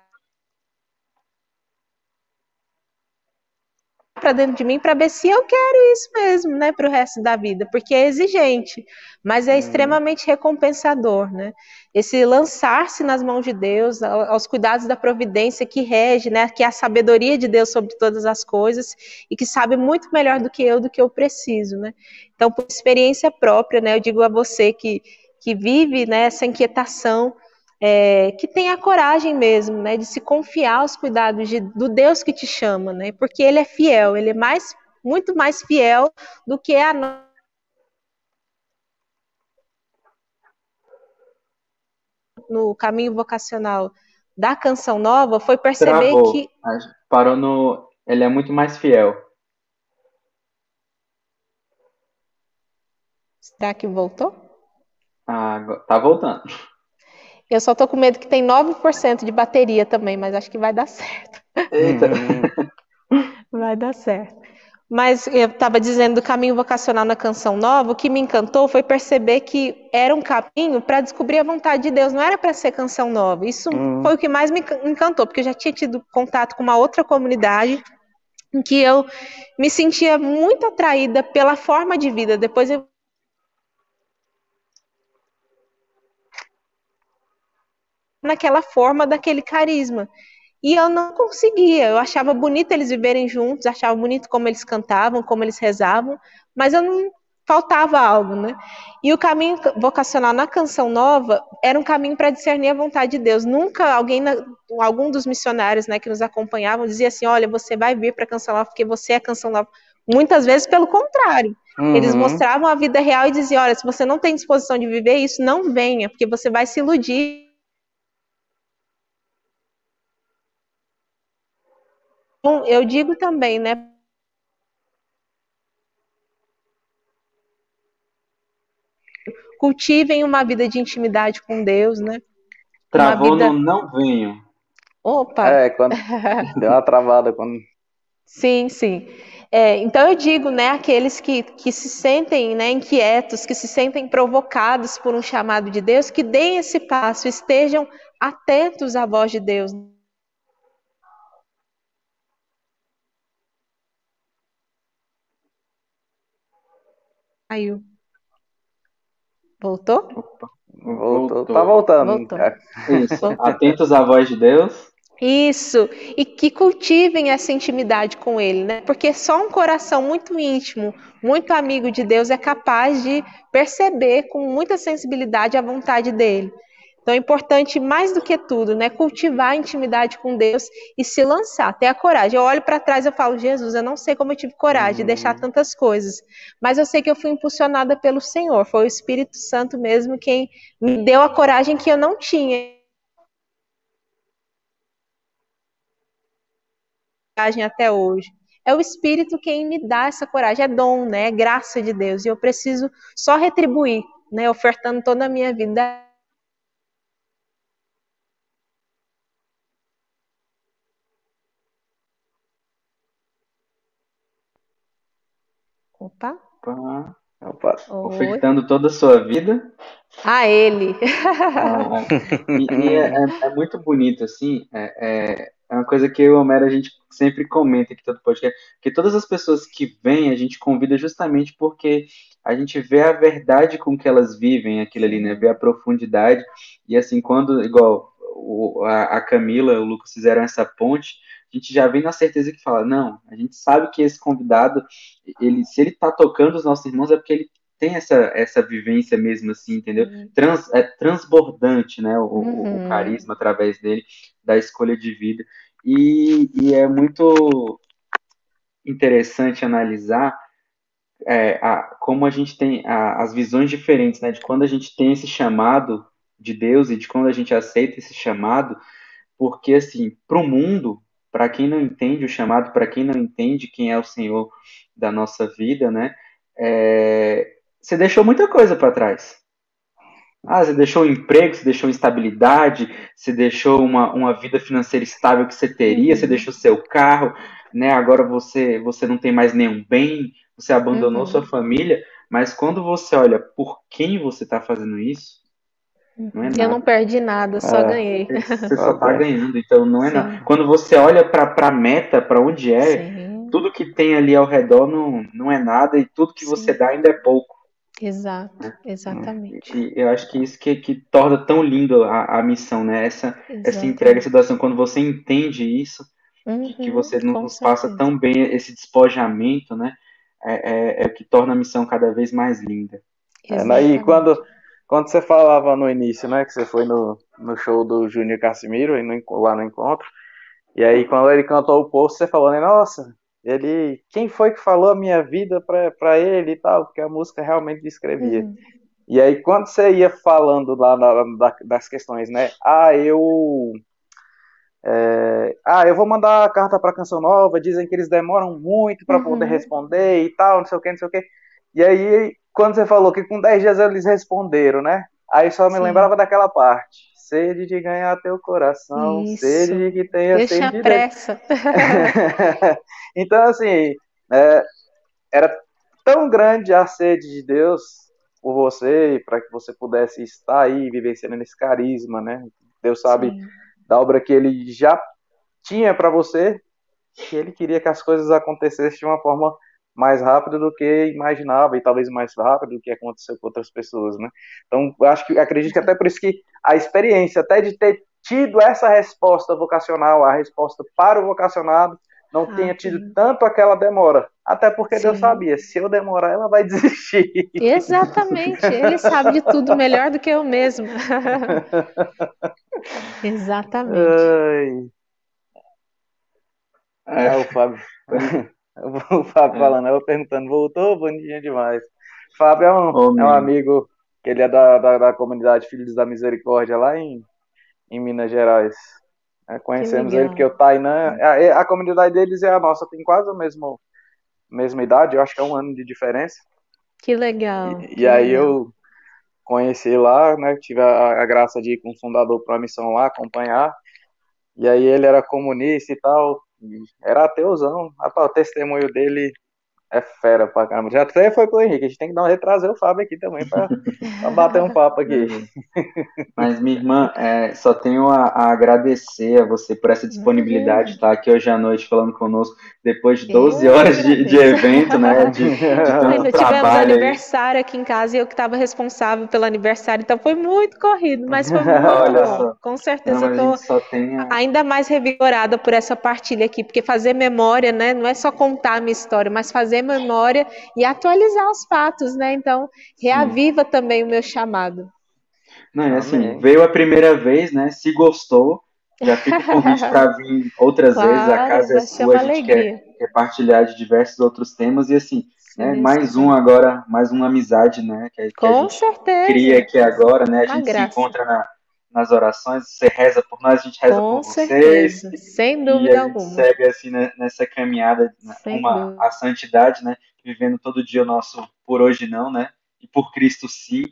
Para dentro de mim para ver se eu quero isso mesmo, né, para o resto da vida, porque é exigente, mas é uhum. extremamente recompensador, né? Esse lançar-se nas mãos de Deus, aos cuidados da providência que rege, né, que é a sabedoria de Deus sobre todas as coisas e que sabe muito melhor do que eu do que eu preciso, né? Então, por experiência própria, né, eu digo a você que que vive né, essa inquietação é, que tenha a coragem mesmo, né, de se confiar aos cuidados de, do Deus que te chama, né, porque Ele é fiel, Ele é mais, muito mais fiel do que a no caminho vocacional da canção nova foi perceber Travou. que parou no ele é muito mais fiel. Será que voltou? Ah, tá voltando. Eu só tô com medo que tem 9% de bateria também, mas acho que vai dar certo. Eita. [LAUGHS] vai dar certo. Mas eu estava dizendo do caminho vocacional na canção nova, o que me encantou foi perceber que era um caminho para descobrir a vontade de Deus, não era para ser canção nova. Isso hum. foi o que mais me encantou, porque eu já tinha tido contato com uma outra comunidade em que eu me sentia muito atraída pela forma de vida. Depois eu naquela forma daquele carisma. E eu não conseguia. Eu achava bonito eles viverem juntos, achava bonito como eles cantavam, como eles rezavam, mas eu não faltava algo, né? E o caminho vocacional na canção nova era um caminho para discernir a vontade de Deus. Nunca alguém, algum dos missionários, né, que nos acompanhavam, dizia assim: "Olha, você vai vir para a canção nova porque você é canção nova". Muitas vezes pelo contrário. Uhum. Eles mostravam a vida real e diziam: "Olha, se você não tem disposição de viver isso, não venha, porque você vai se iludir eu digo também, né? Cultivem uma vida de intimidade com Deus, né? Travou vida... no não venho. Opa! É, quando [LAUGHS] deu uma travada quando. Sim, sim. É, então eu digo, né, aqueles que, que se sentem né, inquietos, que se sentem provocados por um chamado de Deus, que deem esse passo, estejam atentos à voz de Deus. Caiu. Voltou? Opa. Voltou. Tá voltando. Voltou. Isso. Atentos à voz de Deus. Isso, e que cultivem essa intimidade com Ele, né? Porque só um coração muito íntimo, muito amigo de Deus, é capaz de perceber com muita sensibilidade a vontade dele. Então é importante, mais do que tudo, né, cultivar a intimidade com Deus e se lançar, ter a coragem. Eu olho para trás e falo, Jesus, eu não sei como eu tive coragem de deixar uhum. tantas coisas, mas eu sei que eu fui impulsionada pelo Senhor, foi o Espírito Santo mesmo quem me deu a coragem que eu não tinha. até hoje. É o Espírito quem me dá essa coragem, é dom, né? É graça de Deus. E eu preciso só retribuir, né? Ofertando toda a minha vida Opa. Opa. Opa. Ofertando toda a sua vida. A ele. Ah, [LAUGHS] e, e é, é, é, muito bonito, assim. É, é, é, uma coisa que eu e o Homero a gente sempre comenta aqui todo podcast. Que todas as pessoas que vêm, a gente convida justamente porque a gente vê a verdade com que elas vivem aquilo ali, né? Vê a profundidade. E assim, quando, igual o, a, a Camila, o Lucas fizeram essa ponte a gente já vem na certeza que fala, não, a gente sabe que esse convidado, ele, se ele está tocando os nossos irmãos, é porque ele tem essa, essa vivência mesmo, assim, entendeu? Trans, é transbordante, né, o, uhum. o, carisma através dele, da escolha de vida. E, e é muito interessante analisar é, a, como a gente tem a, as visões diferentes, né, de quando a gente tem esse chamado de Deus e de quando a gente aceita esse chamado, porque, assim, para o mundo, para quem não entende o chamado, para quem não entende quem é o Senhor da nossa vida, né? É, você deixou muita coisa para trás. Ah, você deixou um emprego, você deixou estabilidade, você deixou uma, uma vida financeira estável que você teria, uhum. você deixou seu carro, né? Agora você você não tem mais nenhum bem, você abandonou uhum. sua família, mas quando você olha por quem você está fazendo isso, não é eu não perdi nada, só é, ganhei. Você só tá ganhando, então não é nada. Quando você olha para a meta, para onde é, Sim. tudo que tem ali ao redor não, não é nada e tudo que Sim. você dá ainda é pouco. Exato, né? exatamente. E eu acho que isso que, que torna tão lindo a, a missão, né? Essa, essa entrega, essa doação, quando você entende isso, uhum, que você nos passa tão bem esse despojamento, né? É, é, é, o que torna a missão cada vez mais linda. É, e quando quando você falava no início, né, que você foi no, no show do Júnior Casimiro, lá no encontro, e aí quando ele cantou o post, você falou, né, nossa, ele, quem foi que falou a minha vida para ele e tal, porque a música realmente descrevia. Uhum. E aí quando você ia falando lá na, das questões, né, ah, eu... É, ah, eu vou mandar a carta para Canção Nova, dizem que eles demoram muito para uhum. poder responder e tal, não sei o que, não sei o que. E aí quando você falou que com 10 dias eles responderam, né? Aí só me Sim. lembrava daquela parte. Sede de ganhar teu coração, Isso. sede de que tenha Deixa sede pressa. [LAUGHS] então, assim, é, era tão grande a sede de Deus por você, para que você pudesse estar aí vivenciando esse carisma, né? Deus sabe Sim. da obra que ele já tinha para você, que ele queria que as coisas acontecessem de uma forma mais rápida do que imaginava e talvez mais rápido do que aconteceu com outras pessoas, né? Então, acho que acredito que até por isso que a experiência até de ter tido essa resposta vocacional, a resposta para o vocacionado, não ah, tenha tido sim. tanto aquela demora. Até porque sim. Deus sabia, se eu demorar, ela vai [LAUGHS] desistir. Exatamente, ele sabe de tudo melhor do que eu mesmo. [LAUGHS] Exatamente. Ai. É, o Fábio. [LAUGHS] [LAUGHS] o Fábio é. falando, eu perguntando, voltou? Bonitinho demais. Fábio é um, oh, é um amigo, que ele é da, da, da comunidade Filhos da Misericórdia lá em, em Minas Gerais. É, conhecemos ele porque o Tainan, a, a, comunidade deles é a nossa, tem quase a mesma, mesma idade, eu acho que é um ano de diferença. Que legal. E, que aí legal. eu conheci lá, né, tive a, a graça de ir com o fundador para a missão lá, acompanhar, e aí ele era comunista e tal, era ateuzão, o testemunho dele é fera pra caramba. Já até foi pro Henrique. A gente tem que dar um retrazer o Fábio aqui também pra, pra bater um papo aqui. [LAUGHS] Mas, minha irmã, é, só tenho a, a, agradecer a você por essa disponibilidade de estar aqui hoje à noite falando conosco, depois de 12 eu horas de, de, evento, né? [LAUGHS] De, de Ainda tivemos aniversário aqui em casa e eu que estava responsável pelo aniversário, então foi muito corrido, mas foi [LAUGHS] muito Olha bom. Só. Com certeza Não, eu tô a... ainda mais revigorada por essa partilha aqui, porque fazer memória, né? Não é só contar a minha história, mas fazer trazer memória e atualizar os fatos, né? Então, reaviva Sim. também o meu chamado. Não, é assim, veio a primeira vez, né? Se gostou, já fica o convite para [LAUGHS] vir outras claro, vezes. A casa é sua, a gente quer, quer, partilhar de diversos outros temas e assim, Sim, né, mais um agora, mais uma amizade, né? Que, que a gente certeza. cria aqui agora, né? A gente graça. se encontra na, nas orações, você reza por nós, a gente reza Com por vocês. Certeza. Sem dúvida e a alguma. Gente segue assim né, nessa caminhada, né, uma, a santidade, né? Vivendo todo dia o nosso por hoje não, né? E por Cristo sim.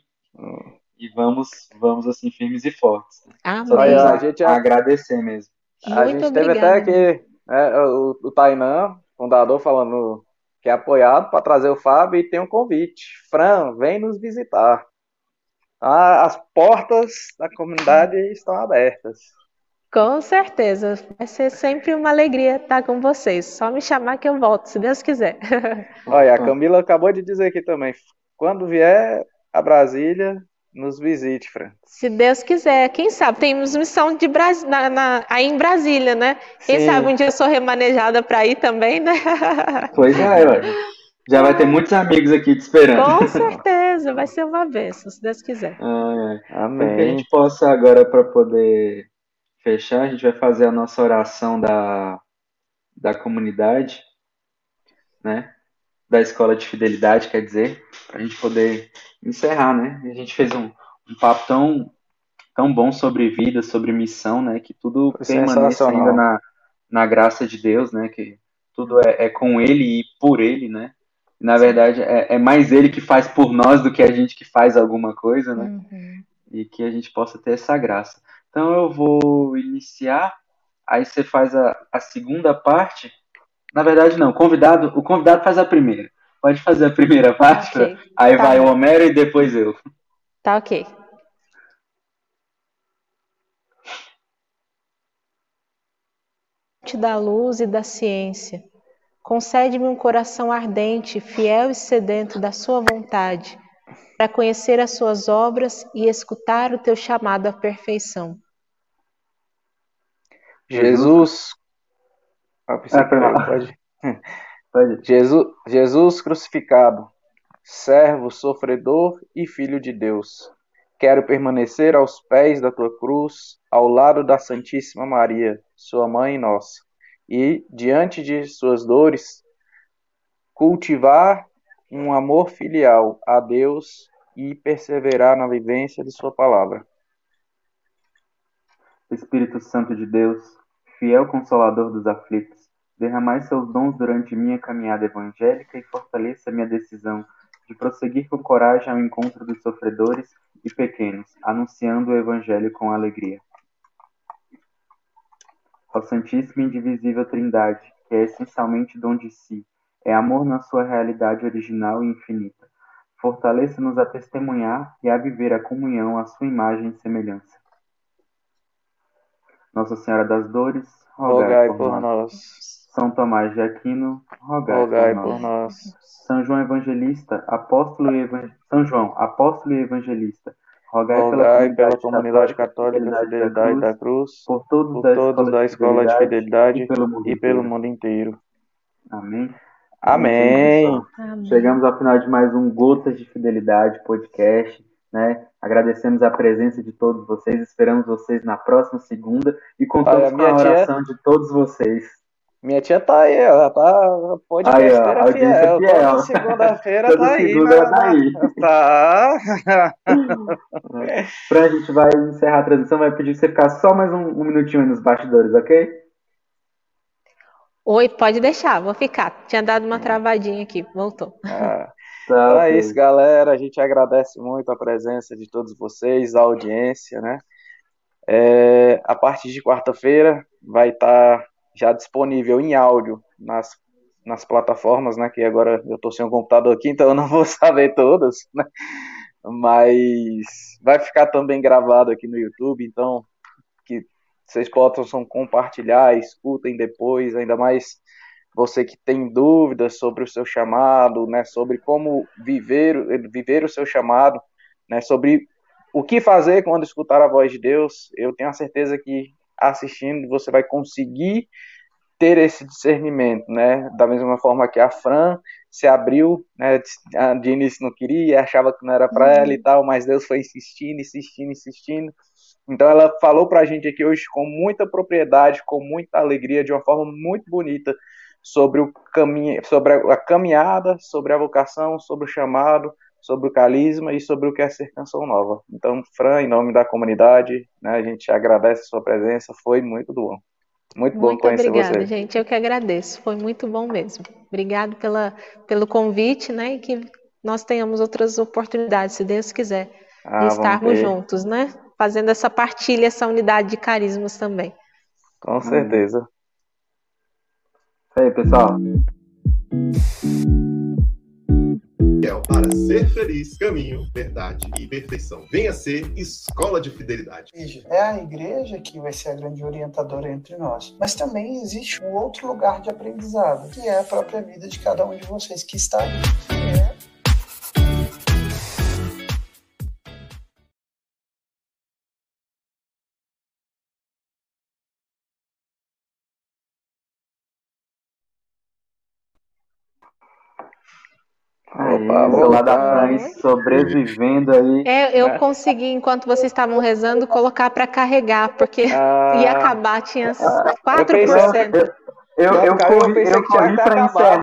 E vamos, vamos assim, firmes e fortes. Amém. Só a gente a... agradecer mesmo. Muito a gente obrigada. teve até aqui né, o, o Tainan, fundador, falando que é apoiado para trazer o Fábio e tem um convite. Fran, vem nos visitar as portas da comunidade estão abertas. Com certeza. Vai ser sempre uma alegria estar com vocês. Só me chamar que eu volto, se Deus quiser. [LAUGHS] Olha, a Camila acabou de dizer aqui também. Quando vier a Brasília, nos visite, Fran. Se Deus quiser. Quem sabe? Temos missão de Bras... Na, na... aí em Brasília, né? Quem Sim. sabe um dia eu sou remanejada para ir também, né? Pois é, olha. [LAUGHS] Já vai ter muitos amigos aqui te esperando. Com [LAUGHS] certeza, vai ser uma bênção, se Deus quiser. Ah, é. Amém. Para que a gente possa agora, para poder fechar, a gente vai fazer a nossa oração da, da comunidade, né? Da escola de fidelidade, quer dizer, para a gente poder encerrar, né? A gente fez um, um papo tão, tão bom sobre vida, sobre missão, né? Que tudo permanece ainda na, na graça de Deus, né? Que tudo é, é com Ele e por Ele, né? Na verdade, é, é, mais ele que faz por nós do que a gente que faz alguma coisa, né? Uhum. E que a gente possa ter essa graça. Então eu vou iniciar, aí você faz a, a segunda parte. Na verdade, não, o convidado, o convidado faz a primeira. Pode fazer a primeira [LAUGHS] parte, okay. aí tá vai o Homero e depois eu. Tá ok. da luz e da ciência Concede-me um coração ardente, fiel e sedento da Sua vontade, para conhecer as Suas obras e escutar o Teu chamado à perfeição. Jesus. Ah, pode. [LAUGHS] pode. Jesus, Jesus crucificado, servo, sofredor e filho de Deus. Quero permanecer aos pés da tua cruz, ao lado da Santíssima Maria, sua mãe nossa e, diante de suas dores, cultivar um amor filial a Deus e perseverar na vivência de Sua palavra. Espírito Santo de Deus, fiel consolador dos aflitos, derramai seus dons durante minha caminhada evangélica e fortaleça minha decisão de prosseguir com coragem ao encontro dos sofredores e pequenos, anunciando o Evangelho com alegria ao Santíssima e Indivisível Trindade, que é essencialmente dom de si, é amor na sua realidade original e infinita. Fortaleça-nos a testemunhar e a viver a comunhão à sua imagem e semelhança. Nossa Senhora das Dores, rogai, rogai por, por nós. nós. São Tomás de Aquino, rogai, rogai por, nós. por, nós. São João Evangelista, apóstolo e São João, apóstolo e evangelista, rogai, rogai pela, pela comunidade católica, católica Fidelidade da Cruz, por todos, por da, todos escola da Escola de Fidelidade, e pelo mundo, e pelo mundo inteiro. Amém. Amém. Amém. Chegamos ao final de mais um Gotas de Fidelidade podcast. Né? Agradecemos a presença de todos vocês, esperamos vocês na próxima segunda e contamos com a oração tia... de todos vocês. Minha tia tá aí, ela tá podcasteira aí, fiel. fiel. [LAUGHS] Toda segunda-feira tá aí. Segunda tá aí. Tá. [LAUGHS] pra gente vai encerrar a transmissão, vai pedir você ficar só mais um, um minutinho aí nos bastidores, ok? Oi, pode deixar, vou ficar. Tinha dado uma travadinha aqui, voltou. Ah, [LAUGHS] tá, então é isso, galera. A gente agradece muito a presença de todos vocês, a audiência, né? É, a partir de quarta-feira vai estar tá já disponível em áudio nas, nas plataformas, né? Que agora eu estou sem um computador aqui, então eu não [LAUGHS] vou saber todas, né? Mas vai ficar também gravado aqui no YouTube, então que vocês possam compartilhar, escutem depois, ainda mais você que tem dúvidas sobre o seu chamado, né, sobre como viver, viver o seu chamado, né, sobre o que fazer quando escutar a voz de Deus, eu tenho a certeza que assistindo, você vai conseguir ter esse discernimento, né? Da mesma forma que a Fran se abriu, né? De início não queria, achava que não era para ela e uhum. tal, mas Deus foi insistindo, insistindo, insistindo. Então ela falou para a gente aqui hoje com muita propriedade, com muita alegria, de uma forma muito bonita sobre o caminho, sobre a caminhada, sobre a vocação, sobre o chamado, sobre o carisma e sobre o que é ser canção nova. Então, Fran, em nome da comunidade, né, a gente agradece a sua presença, foi muito bom. Muito bom muito conhecer obrigada, você. gente. Eu que agradeço. Foi muito bom mesmo. Obrigado pela, pelo convite, né? E que nós tenhamos outras oportunidades, se Deus quiser, ah, de estarmos juntos, né? Fazendo essa partilha, essa unidade de carismas também. Com certeza. Isso aí, pessoal para ser feliz, caminho, verdade e perfeição. Venha ser escola de fidelidade. É a igreja que vai ser a grande orientadora entre nós. Mas também existe um outro lugar de aprendizado, que é a própria vida de cada um de vocês que está ali. é Opa, do lado da França, sobrevivendo aí. É, eu consegui, enquanto vocês estavam rezando, colocar para carregar, porque ah, [LAUGHS] ia acabar, tinha 4%. Eu, eu, eu, eu corri, eu corri para encerrar.